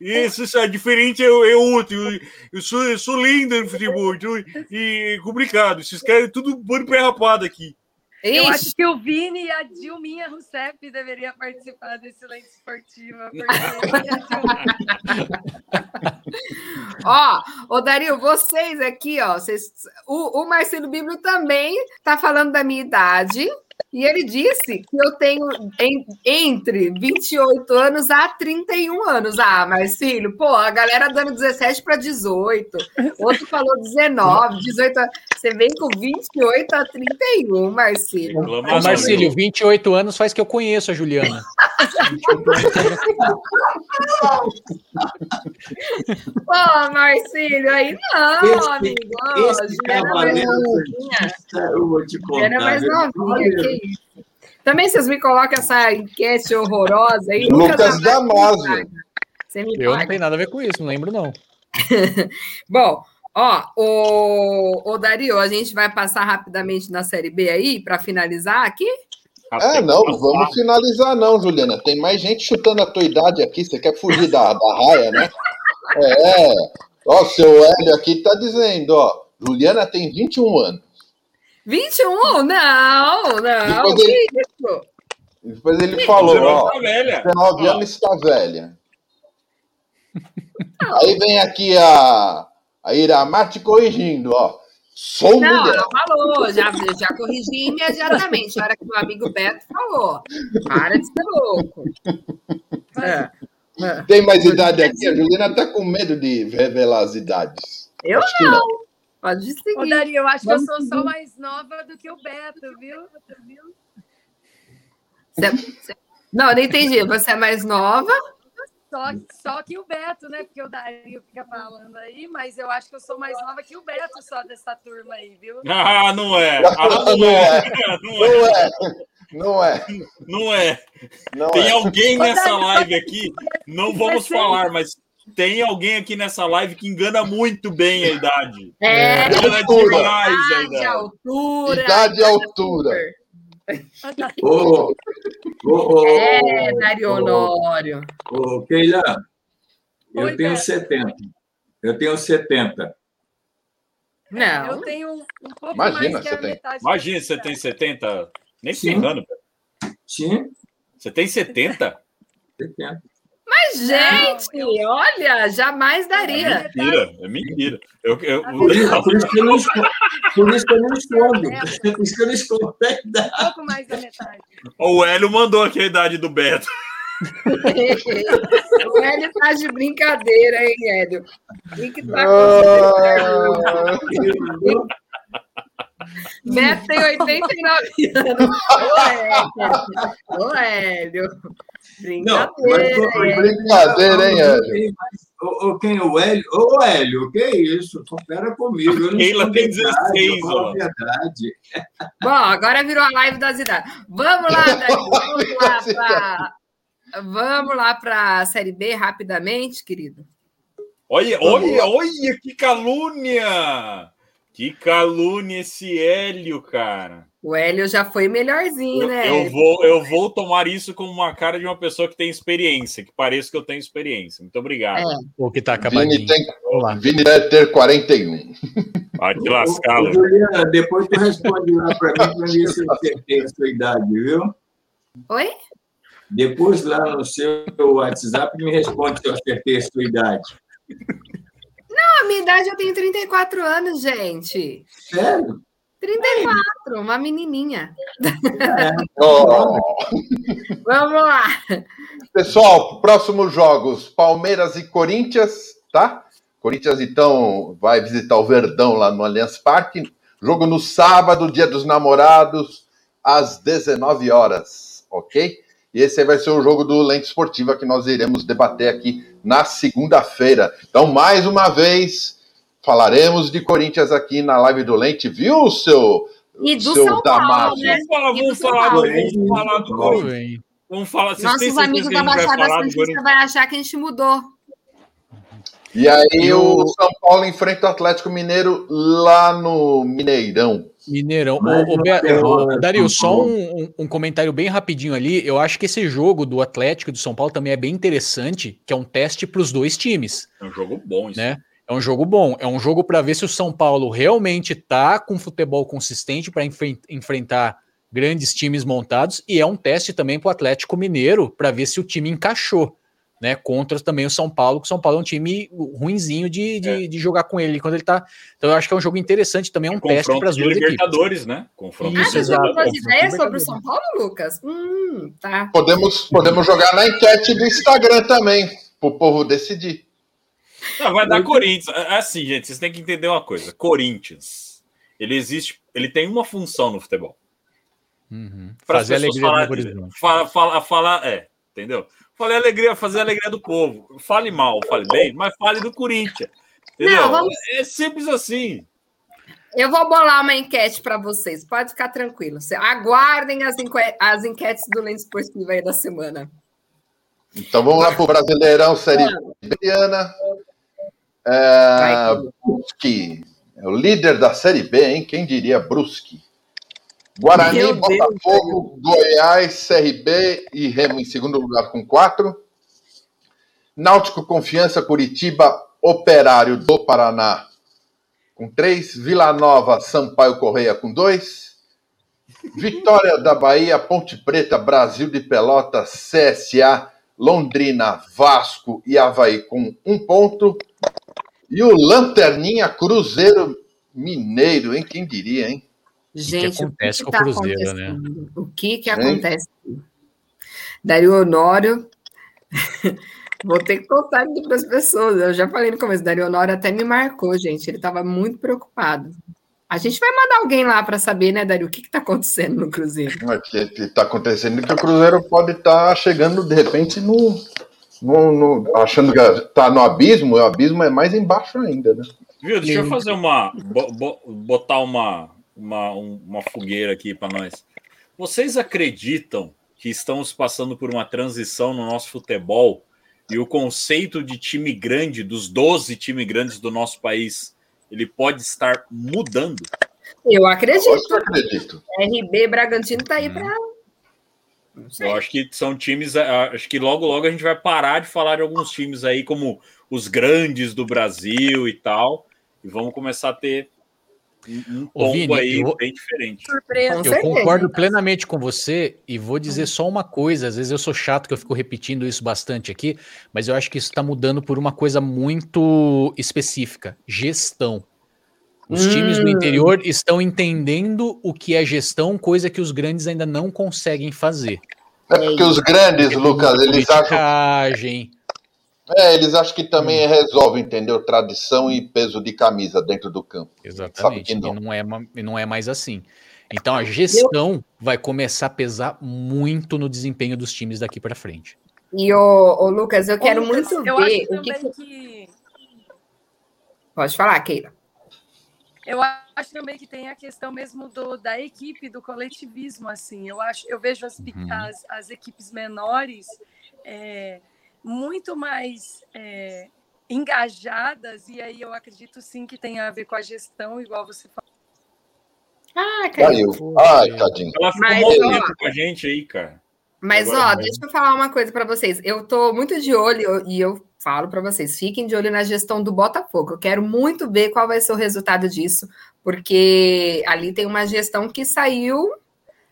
Isso é diferente, é, é outro. Eu, eu, sou, eu sou lenda no futebol, então, e é complicado. Esses caras tudo pôr pé rapado aqui. Eu acho que o Vini e a Dilminha Rousseff deveriam participar desse Lente Esportiva. ó, ô Dario, vocês aqui, ó, vocês, o, o Marcelo Bíblio também tá falando da minha idade. E ele disse que eu tenho em, entre 28 anos a 31 anos. Ah, Marcílio, pô, a galera dando 17 para 18. Outro falou 19, 18. Você vem com 28 a 31, Marcílio. Ô, Marcílio, 28 anos faz que eu conheço a Juliana. Pô, Marcílio, aí não, esse, amigo. Esse cavaleiro eu vou te contar. Era mais novinha, que isso. Também vocês me colocam essa enquete horrorosa aí. Lucas Damasio. Eu não tenho nada a ver com isso, não lembro, não. Bom, ó, o, o Dario, a gente vai passar rapidamente na Série B aí para finalizar aqui? É, não, vamos finalizar não, Juliana. Tem mais gente chutando a tua idade aqui. Você quer fugir da, da raia, né? É. Ó, seu Hélio aqui tá dizendo, ó. Juliana tem 21 anos. 21? Não, não. Depois ele, depois ele falou, ó, tá velha. 19 anos está velha. Aí vem aqui a, a Iramar te corrigindo, ó. Sou não, mulher. Não, falou, já, já corrigi imediatamente. A hora que meu amigo Beto falou. Para de ser louco. É, é. Tem mais idade aqui? A Juliana tá com medo de revelar as idades. Eu Acho não. não. Pode seguir. Ô, Dari, eu acho Vamos que eu sou seguir. só mais nova do que o Beto, viu? Você... Não, eu não entendi. Você é mais nova? Só, só que o Beto, né? Porque o Dario fica falando aí, mas eu acho que eu sou mais nova que o Beto só dessa turma aí, viu? Ah, não é. Ah, não, é. Não é. Não é. Não é. Não Tem é. alguém nessa live aqui, não vamos falar, mas tem alguém aqui nessa live que engana muito bem a idade. É, engana altura. demais a idade. Altura, idade e altura. Oh, oh, oh, é, Dario Honório. Ô, oh, Keila, eu Oi, tenho Beto. 70. Eu tenho 70. Não. Eu tenho um, pouco Imagina, mais você tem. Imagina, você tem 70. Nem Sim. ferrando. Sim. Você tem 70? 70. Gente, não, eu... olha, jamais daria. É mentira, é mentira. Eu, eu... Por, isso, por, isso que eu não escondo. Por isso que eu não escondo. Por isso que eu não escondo Um pouco mais da metade. O Hélio mandou aqui a idade do Beto. o Hélio tá de brincadeira, hein, Hélio? O que, que tá acontecendo? Beto tem 89 anos. Ô, Hélio. Brincadeira. Não, mas, brincadeira, hein, Hélio? O, quem? O Hélio? Ô, Hélio, que isso? Espera comigo. Eu Keila tem 16, ó. verdade. Bom, agora virou a live das idades. Vamos lá, Vamos lá para... Vamos lá para a Série B rapidamente, querido. Olha, olha, olha que calúnia! Que calúnia esse Hélio, cara. O Hélio já foi melhorzinho, eu, né? Eu vou, eu vou tomar isso como uma cara de uma pessoa que tem experiência, que pareça que eu tenho experiência. Muito obrigado. É. O que tá acabadinho. Vini, tem, Vini deve ter 41. Vai te lascar, Juliana, depois tu responde lá para mim para ver se eu acertei a sua idade, viu? Oi? Depois lá no seu WhatsApp me responde se eu acertei a sua idade. Não, a minha idade eu tenho 34 anos, gente. Sério? 34, uma menininha. É. Oh. Vamos lá. Pessoal, próximos jogos: Palmeiras e Corinthians, tá? Corinthians, então, vai visitar o Verdão lá no Allianz Parque. Jogo no sábado, dia dos namorados, às 19 horas, ok? E esse vai ser o jogo do Lente Esportiva que nós iremos debater aqui na segunda-feira. Então, mais uma vez, falaremos de Corinthians aqui na live do Lente, viu, seu E do São Paulo, né? Vamos falar, vamos falar, vamos falar do Corinthians. Vamos falar. Nossos amigos da Baixada Santista vai achar que a gente mudou. E aí o São Paulo enfrenta o Atlético Mineiro lá no Mineirão. Mineirão. O, o, Dario, só um, um, comentário bem rapidinho ali. Eu acho que esse jogo do Atlético e do São Paulo também é bem interessante, que é um teste para os dois times. É um jogo bom, isso. Né? É um jogo bom. É um jogo para ver se o São Paulo realmente tá com futebol consistente para enf enfrentar grandes times montados e é um teste também para o Atlético Mineiro para ver se o time encaixou né? Contra também o São Paulo, que o São Paulo é um time ruinzinho de, de, é. de, jogar com ele quando ele tá. Então eu acho que é um jogo interessante também, é um teste para as duas Libertadores, equipes. né? Confronto ah, tem ideias sobre o São Paulo, Lucas? Hum, tá. Podemos, podemos jogar na enquete do Instagram também, para o povo decidir. Não, vai dar Corinthians. É, é assim, gente, vocês têm que entender uma coisa. Corinthians, ele existe, ele tem uma função no futebol. Uhum. Fazer alegria falar, fala, fala, fala, é, entendeu? Falei alegria, fazer a alegria do povo. Fale mal, fale bem, mas fale do Corinthians. Entendeu? Não, vamos... É simples assim. Eu vou bolar uma enquete para vocês. Pode ficar tranquilo. Aguardem as, enquete, as enquetes do Lente Esportivo aí da semana. Então vamos lá para o Brasileirão Série B. É, Brusque é o líder da Série B, hein? Quem diria Brusque? Guarani, Meu Botafogo, Deus. Goiás, CRB e Remo em segundo lugar com quatro. Náutico, Confiança, Curitiba, Operário do Paraná com três. Vila Nova, Sampaio Correia com dois. Vitória da Bahia, Ponte Preta, Brasil de Pelotas, CSA, Londrina, Vasco e Havaí com um ponto. E o Lanterninha Cruzeiro Mineiro, hein? Quem diria, hein? Gente, o que, acontece o que, que tá com o Cruzeiro, né? O que que acontece? Dario Honório, vou ter que contar para as pessoas. Eu já falei no começo, Dario Honório até me marcou, gente. Ele estava muito preocupado. A gente vai mandar alguém lá para saber, né, Dario, o que está acontecendo no Cruzeiro. O que está acontecendo é que o Cruzeiro pode estar tá chegando, de repente, no, no, no achando que está no abismo, o abismo é mais embaixo ainda, né? Viu, deixa eu fazer uma. botar uma, uma, uma fogueira aqui para nós. Vocês acreditam que estamos passando por uma transição no nosso futebol e o conceito de time grande, dos 12 times grandes do nosso país, ele pode estar mudando? Eu acredito. Eu acredito. RB Bragantino está aí para. Eu acho que são times. Acho que logo, logo a gente vai parar de falar de alguns times aí como os grandes do Brasil e tal. E vamos começar a ter um Ô, Vini, aí eu, bem diferente. Surpresa. Eu concordo plenamente com você e vou dizer só uma coisa. Às vezes eu sou chato que eu fico repetindo isso bastante aqui, mas eu acho que isso está mudando por uma coisa muito específica: gestão. Os hum. times do interior estão entendendo o que é gestão, coisa que os grandes ainda não conseguem fazer. É porque os grandes, Lucas, eles acham. É, eles acham que também hum. resolve, entendeu? Tradição e peso de camisa dentro do campo. Exatamente. Sabe não. E não é, não é mais assim. Então a gestão Eu... vai começar a pesar muito no desempenho dos times daqui para frente. E o, Lucas, eu quero Lucas, muito eu ver o que, que... Pode falar, Keila. Eu acho também que tem a questão mesmo do, da equipe, do coletivismo, assim. Eu acho, eu vejo as, uhum. as, as equipes menores é, muito mais é, engajadas, e aí eu acredito sim que tem a ver com a gestão, igual você falou. Ah, Caiu. Ai, tadinho. Ela ficou Mas, com a gente aí, cara. Mas, Agora, ó, deixa eu falar uma coisa para vocês. Eu tô muito de olho e eu falo para vocês, fiquem de olho na gestão do Botafogo. Eu quero muito ver qual vai ser o resultado disso, porque ali tem uma gestão que saiu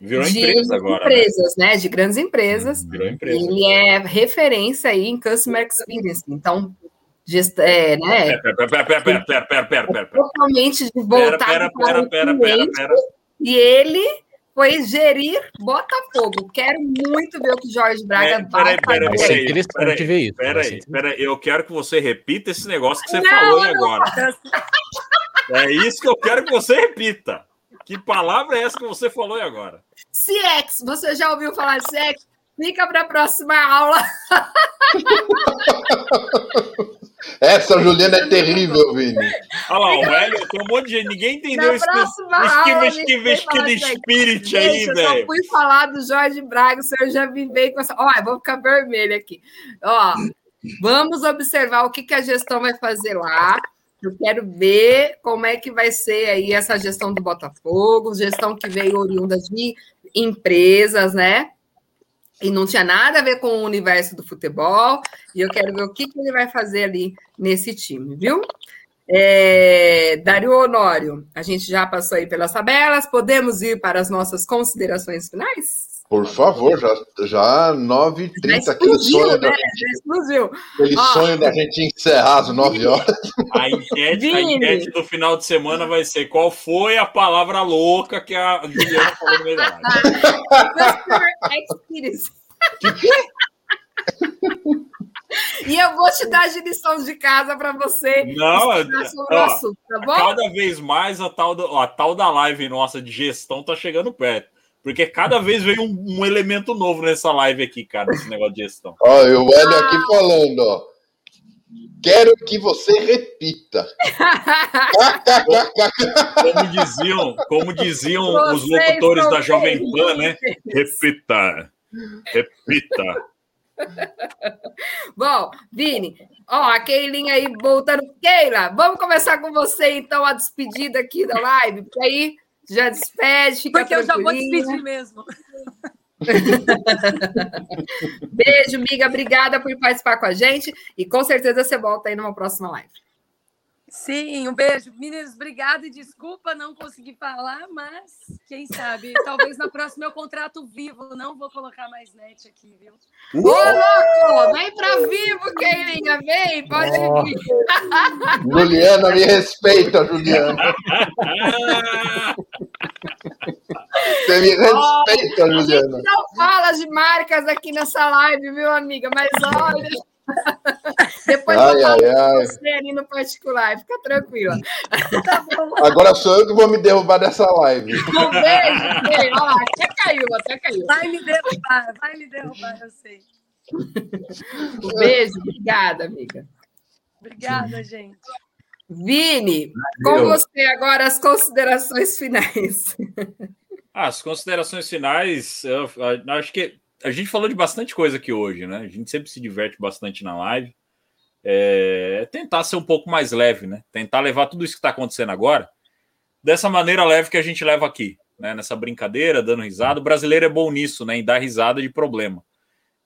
Virou de empresa agora. Né? Empresas, né? né? De grandes empresas. Virou empresa. Ele é referência aí em Customer Experience. Então, gest... é, né? Pera, pera, pera, pera, pera, pera, pera, pera. Totalmente voltado pera, pera, pera, pera, pera, E ele foi gerir Botafogo. Quero muito ver o que Jorge Braga é, vai pera, fazer. Peraí, interessante ver isso. Peraí, peraí, eu quero que você repita esse negócio que você não, falou agora. É isso que eu quero que você repita. Que palavra é essa que você falou agora? CX, você já ouviu falar de CX? Fica para a próxima aula. Essa Juliana é terrível, Vini. Olha lá, o velho, tem um monte de gente, ninguém entendeu esse esquiva, esquiva, esquiva spirit aí, velho. Eu só fui falar do Jorge Braga, o senhor já me veio com essa. Olha, vou ficar vermelho aqui. Ó, vamos observar o que, que a gestão vai fazer lá. Eu quero ver como é que vai ser aí essa gestão do Botafogo, gestão que veio oriunda de empresas, né? E não tinha nada a ver com o universo do futebol. E eu quero ver o que, que ele vai fazer ali nesse time, viu? É, Dario Honório, a gente já passou aí pelas tabelas, podemos ir para as nossas considerações finais? Por favor, já, já 9h30, aquele sonho, né? da gente, aquele sonho da gente encerrar às 9 horas. A enquete, a enquete do final de semana vai ser qual foi a palavra louca que a Juliana falou no meio da E eu vou te dar de lição de casa para você Não, ó, assunto, tá bom? Cada vez mais a tal, da, a tal da live nossa de gestão tá chegando perto. Porque cada vez vem um, um, elemento novo nessa live aqui, cara, esse negócio de gestão. Ó, o Hélio aqui ah. falando, ó. Quero que você repita. como diziam, como diziam os locutores da Jovem Pan, né? Repita. Repita. Bom, Vini, ó, a Keilinha aí voltando. Keila, vamos começar com você, então, a despedida aqui da live, porque aí já despede, fica Porque eu já vou despedir mesmo. Beijo, amiga. Obrigada por participar com a gente. E com certeza você volta aí numa próxima live. Sim, um beijo. Meninos, obrigada e desculpa não conseguir falar, mas quem sabe, talvez na próxima eu contrato vivo, não vou colocar mais net aqui, viu? Ô, louco! Vem para vivo, Keilinha, vem, pode oh. vir. Juliana, me respeita, Juliana. Você me respeita, oh, Juliana. A gente não fala de marcas aqui nessa live, viu, amiga? Mas olha. Depois ai, eu falo ai, você ali no particular, fica tranquila. Tá Agora sou eu que vou me derrubar dessa live. Um beijo, beijo. Olha lá, até caiu, até caiu. Vai me derrubar, vai me derrubar, eu sei. Um beijo, obrigada, amiga. Obrigada, gente. Vini, com você agora as considerações finais. As considerações finais, eu, eu acho que a gente falou de bastante coisa aqui hoje, né? A gente sempre se diverte bastante na live. É, tentar ser um pouco mais leve, né? Tentar levar tudo isso que está acontecendo agora dessa maneira leve que a gente leva aqui, né? Nessa brincadeira, dando risada. O brasileiro é bom nisso, né? Em dar risada de problema.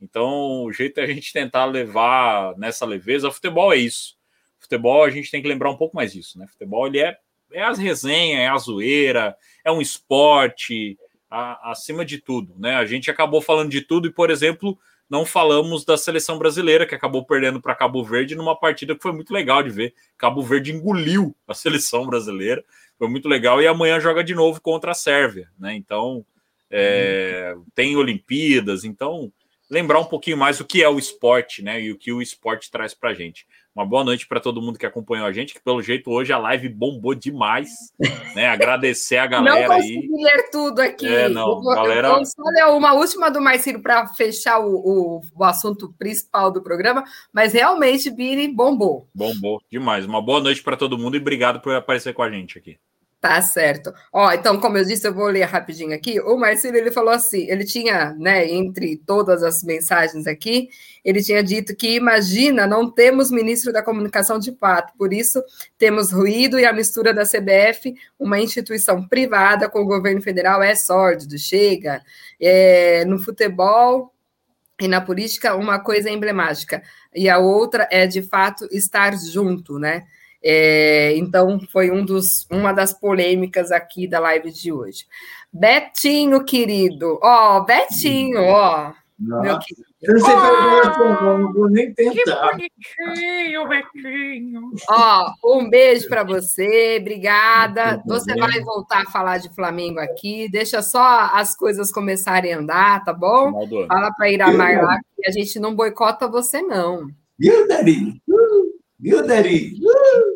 Então, o jeito é a gente tentar levar nessa leveza. O futebol é isso. O futebol a gente tem que lembrar um pouco mais disso, né? O futebol ele é, é as resenhas, é a zoeira, é um esporte, a, acima de tudo, né? A gente acabou falando de tudo e, por exemplo, não falamos da seleção brasileira que acabou perdendo para Cabo Verde numa partida que foi muito legal de ver. Cabo Verde engoliu a seleção brasileira, foi muito legal e amanhã joga de novo contra a Sérvia, né? Então é, tem Olimpíadas, então lembrar um pouquinho mais o que é o esporte, né? E o que o esporte traz para gente. Uma boa noite para todo mundo que acompanhou a gente, que pelo jeito hoje a live bombou demais, né? Agradecer a galera não consegui aí. ler tudo aqui. É, não, eu galera... eu só ler uma última do Marcelo para fechar o, o, o, assunto principal do programa, mas realmente, Bini, bombou. Bombou demais. Uma boa noite para todo mundo e obrigado por aparecer com a gente aqui. Tá certo. Ó, então, como eu disse, eu vou ler rapidinho aqui. O Marcelo, ele falou assim, ele tinha, né, entre todas as mensagens aqui, ele tinha dito que, imagina, não temos ministro da comunicação de fato, por isso temos ruído e a mistura da CBF, uma instituição privada com o governo federal, é sórdido, chega. É, no futebol e na política, uma coisa é emblemática, e a outra é, de fato, estar junto, né? É, então, foi um dos, uma das polêmicas aqui da live de hoje. Betinho, querido. Ó, oh, Betinho, ó. Oh, meu querido. Eu não sei fazer oh, não vou nem tentar. Que bonitinho, Betinho. Ó, um beijo para você, obrigada. Você vai voltar a falar de Flamengo aqui. Deixa só as coisas começarem a andar, tá bom? Fala para Iramar lá que a gente não boicota você, não. Viu, Dari? Viu, Dari? Uh.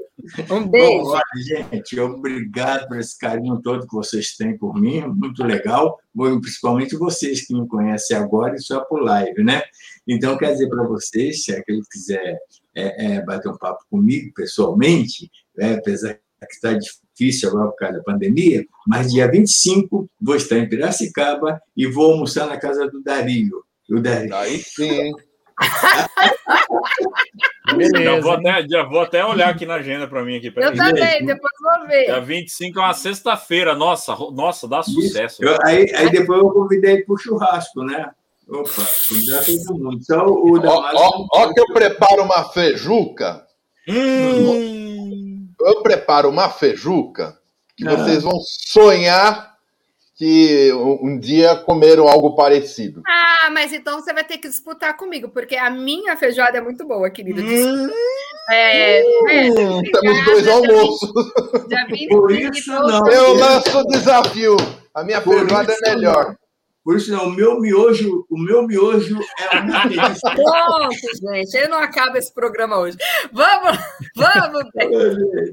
Um beijo. Bom, olha, gente, obrigado por esse carinho todo que vocês têm por mim, muito legal. Principalmente vocês que me conhecem agora e só por live, né? Então, quer dizer para vocês, se aquele quiser é, é, bater um papo comigo pessoalmente, é, apesar que está difícil agora por causa da pandemia, mas dia 25 vou estar em Piracicaba e vou almoçar na casa do Dario. O Dario. Aí sim, Beleza, já, vou até, já vou até olhar aqui na agenda para mim. Aqui, eu também, depois vou ver. Dia 25 é uma sexta-feira. Nossa, nossa, dá sucesso. Eu, aí, aí depois eu convidei para o churrasco, né? Opa, já mundo. Então, o ó, ó, ó, que eu preparo uma feijuca. Hum. Eu preparo uma feijuca que ah. vocês vão sonhar que um dia comeram algo parecido. Ah, mas então você vai ter que disputar comigo, porque a minha feijoada é muito boa, querido. Hum, é, hum, é, temos dois almoços. Por isso não. Eu lanço o desafio. A minha Por feijoada é melhor. Não. Por isso não, o meu miojo, o meu miojo é o meu Pronto, gente, eu não acaba esse programa hoje. Vamos, vamos, beijo.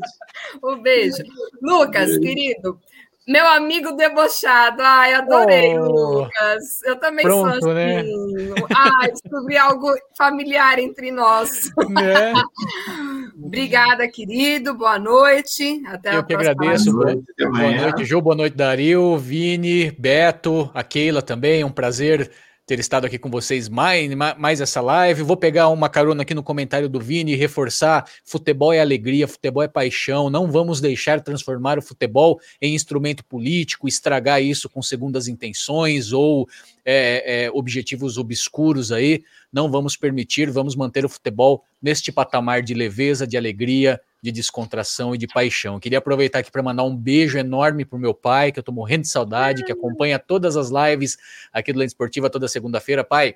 Um beijo. Lucas, beijo. querido, meu amigo debochado. Ai, adorei, oh, Lucas. Eu também pronto, sou né? assim. Né? Ai, descobri algo familiar entre nós. Né? Obrigada, querido. Boa noite. Até Eu a que agradeço. Boa noite, boa noite, Ju. Boa noite, Dario, Vini, Beto, a Keila também. Um prazer ter estado aqui com vocês mais, mais essa live. Vou pegar uma carona aqui no comentário do Vini e reforçar: futebol é alegria, futebol é paixão. Não vamos deixar transformar o futebol em instrumento político, estragar isso com segundas intenções ou é, é, objetivos obscuros aí. Não vamos permitir, vamos manter o futebol neste patamar de leveza, de alegria, de descontração e de paixão. Queria aproveitar aqui para mandar um beijo enorme para o meu pai, que eu estou morrendo de saudade, que acompanha todas as lives aqui do Lente Esportiva toda segunda-feira. Pai,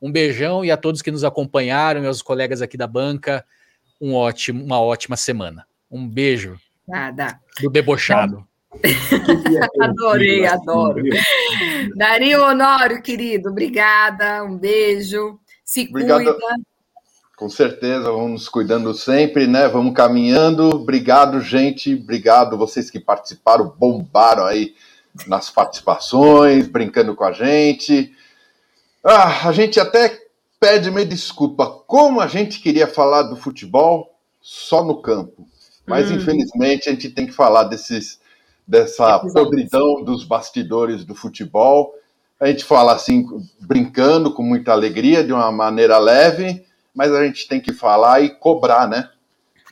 um beijão e a todos que nos acompanharam, meus colegas aqui da banca, um ótimo, uma ótima semana. Um beijo. Nada. Do debochado. Adorei, adoro. Dario Honório, querido, obrigada, um beijo. Se Obrigado. cuida. Com certeza, vamos nos cuidando sempre, né? Vamos caminhando. Obrigado, gente. Obrigado vocês que participaram, bombaram aí nas participações, brincando com a gente. Ah, a gente até pede uma desculpa. Como a gente queria falar do futebol só no campo. Mas hum. infelizmente a gente tem que falar desses, dessa podridão dos bastidores do futebol. A gente fala assim, brincando com muita alegria, de uma maneira leve mas a gente tem que falar e cobrar, né?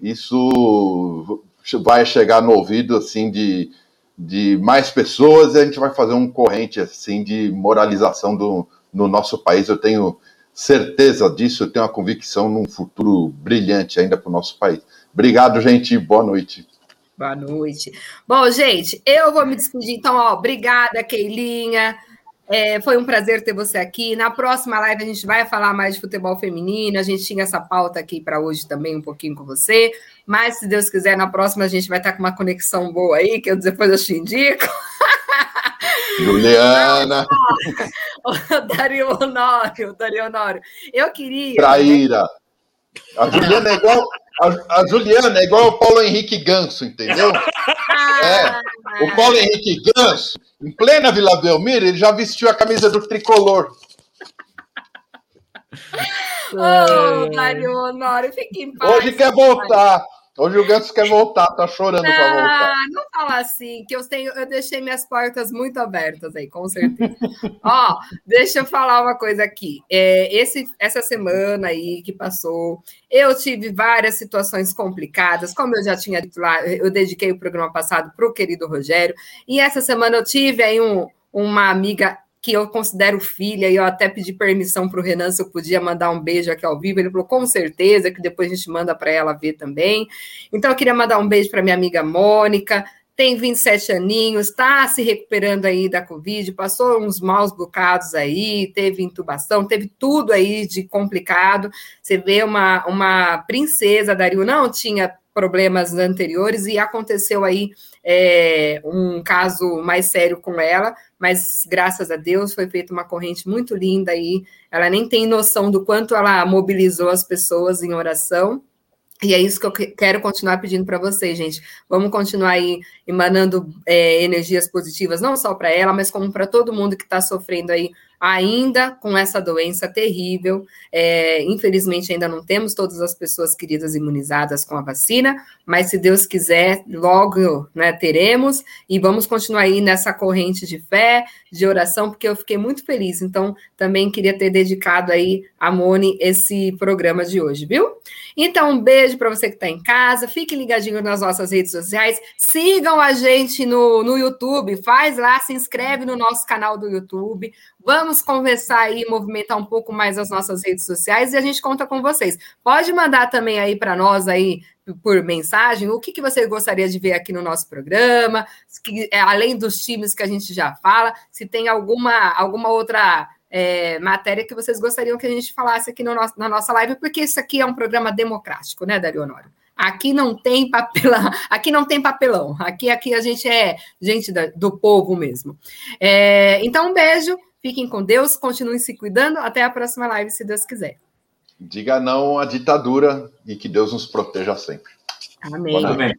Isso vai chegar no ouvido assim de, de mais pessoas e a gente vai fazer um corrente assim de moralização do, no nosso país. Eu tenho certeza disso, eu tenho uma convicção num futuro brilhante ainda para o nosso país. Obrigado, gente. Boa noite. Boa noite. Bom, gente, eu vou me despedir. Então, ó, obrigada, Keilinha. É, foi um prazer ter você aqui. Na próxima live a gente vai falar mais de futebol feminino. A gente tinha essa pauta aqui para hoje também, um pouquinho com você. Mas, se Deus quiser, na próxima a gente vai estar com uma conexão boa aí, que eu depois eu te indico. Juliana! Dario Honório, Dario Honório. Eu queria. Traíra! A Juliana é igual, a, a, Juliana é igual o Paulo Henrique Ganso, entendeu? Ah, é. O Paulo Henrique Ganso, em plena Vila Belmiro, ele já vestiu a camisa do tricolor. Ô, oh, Mário Honório, fique em paz. Hoje quer voltar. Hoje o Ganso quer voltar, tá chorando para voltar. Não fala assim, que eu tenho, eu deixei minhas portas muito abertas aí, com certeza. Ó, deixa eu falar uma coisa aqui. É, esse, essa semana aí que passou, eu tive várias situações complicadas, como eu já tinha dito lá, eu dediquei o programa passado para o querido Rogério, e essa semana eu tive aí um, uma amiga que eu considero filha, e eu até pedi permissão para o Renan se eu podia mandar um beijo aqui ao vivo. Ele falou, com certeza, que depois a gente manda para ela ver também. Então, eu queria mandar um beijo para minha amiga Mônica, tem 27 aninhos, está se recuperando aí da Covid, passou uns maus bocados aí, teve intubação, teve tudo aí de complicado. Você vê uma, uma princesa, Dario, não tinha problemas anteriores e aconteceu aí é, um caso mais sério com ela, mas graças a Deus foi feita uma corrente muito linda aí. Ela nem tem noção do quanto ela mobilizou as pessoas em oração. E é isso que eu quero continuar pedindo para vocês, gente. Vamos continuar aí emanando é, energias positivas, não só para ela, mas como para todo mundo que está sofrendo aí ainda com essa doença terrível. É, infelizmente, ainda não temos todas as pessoas queridas imunizadas com a vacina, mas se Deus quiser, logo né, teremos. E vamos continuar aí nessa corrente de fé, de oração, porque eu fiquei muito feliz. Então, também queria ter dedicado aí a Mone esse programa de hoje, viu? Então, um beijo para você que está em casa. Fique ligadinho nas nossas redes sociais. Sigam a gente no, no YouTube. Faz lá, se inscreve no nosso canal do YouTube. Vamos conversar aí, movimentar um pouco mais as nossas redes sociais e a gente conta com vocês. Pode mandar também aí para nós aí por mensagem o que, que você gostaria de ver aqui no nosso programa, que, é, além dos times que a gente já fala, se tem alguma, alguma outra é, matéria que vocês gostariam que a gente falasse aqui no nosso, na nossa live, porque isso aqui é um programa democrático, né, Dario Honório? Aqui não tem papelão, aqui não tem papelão, aqui, aqui a gente é gente do povo mesmo. É, então, um beijo. Fiquem com Deus, continuem se cuidando. Até a próxima live, se Deus quiser. Diga não à ditadura e que Deus nos proteja sempre. Amém. Amém.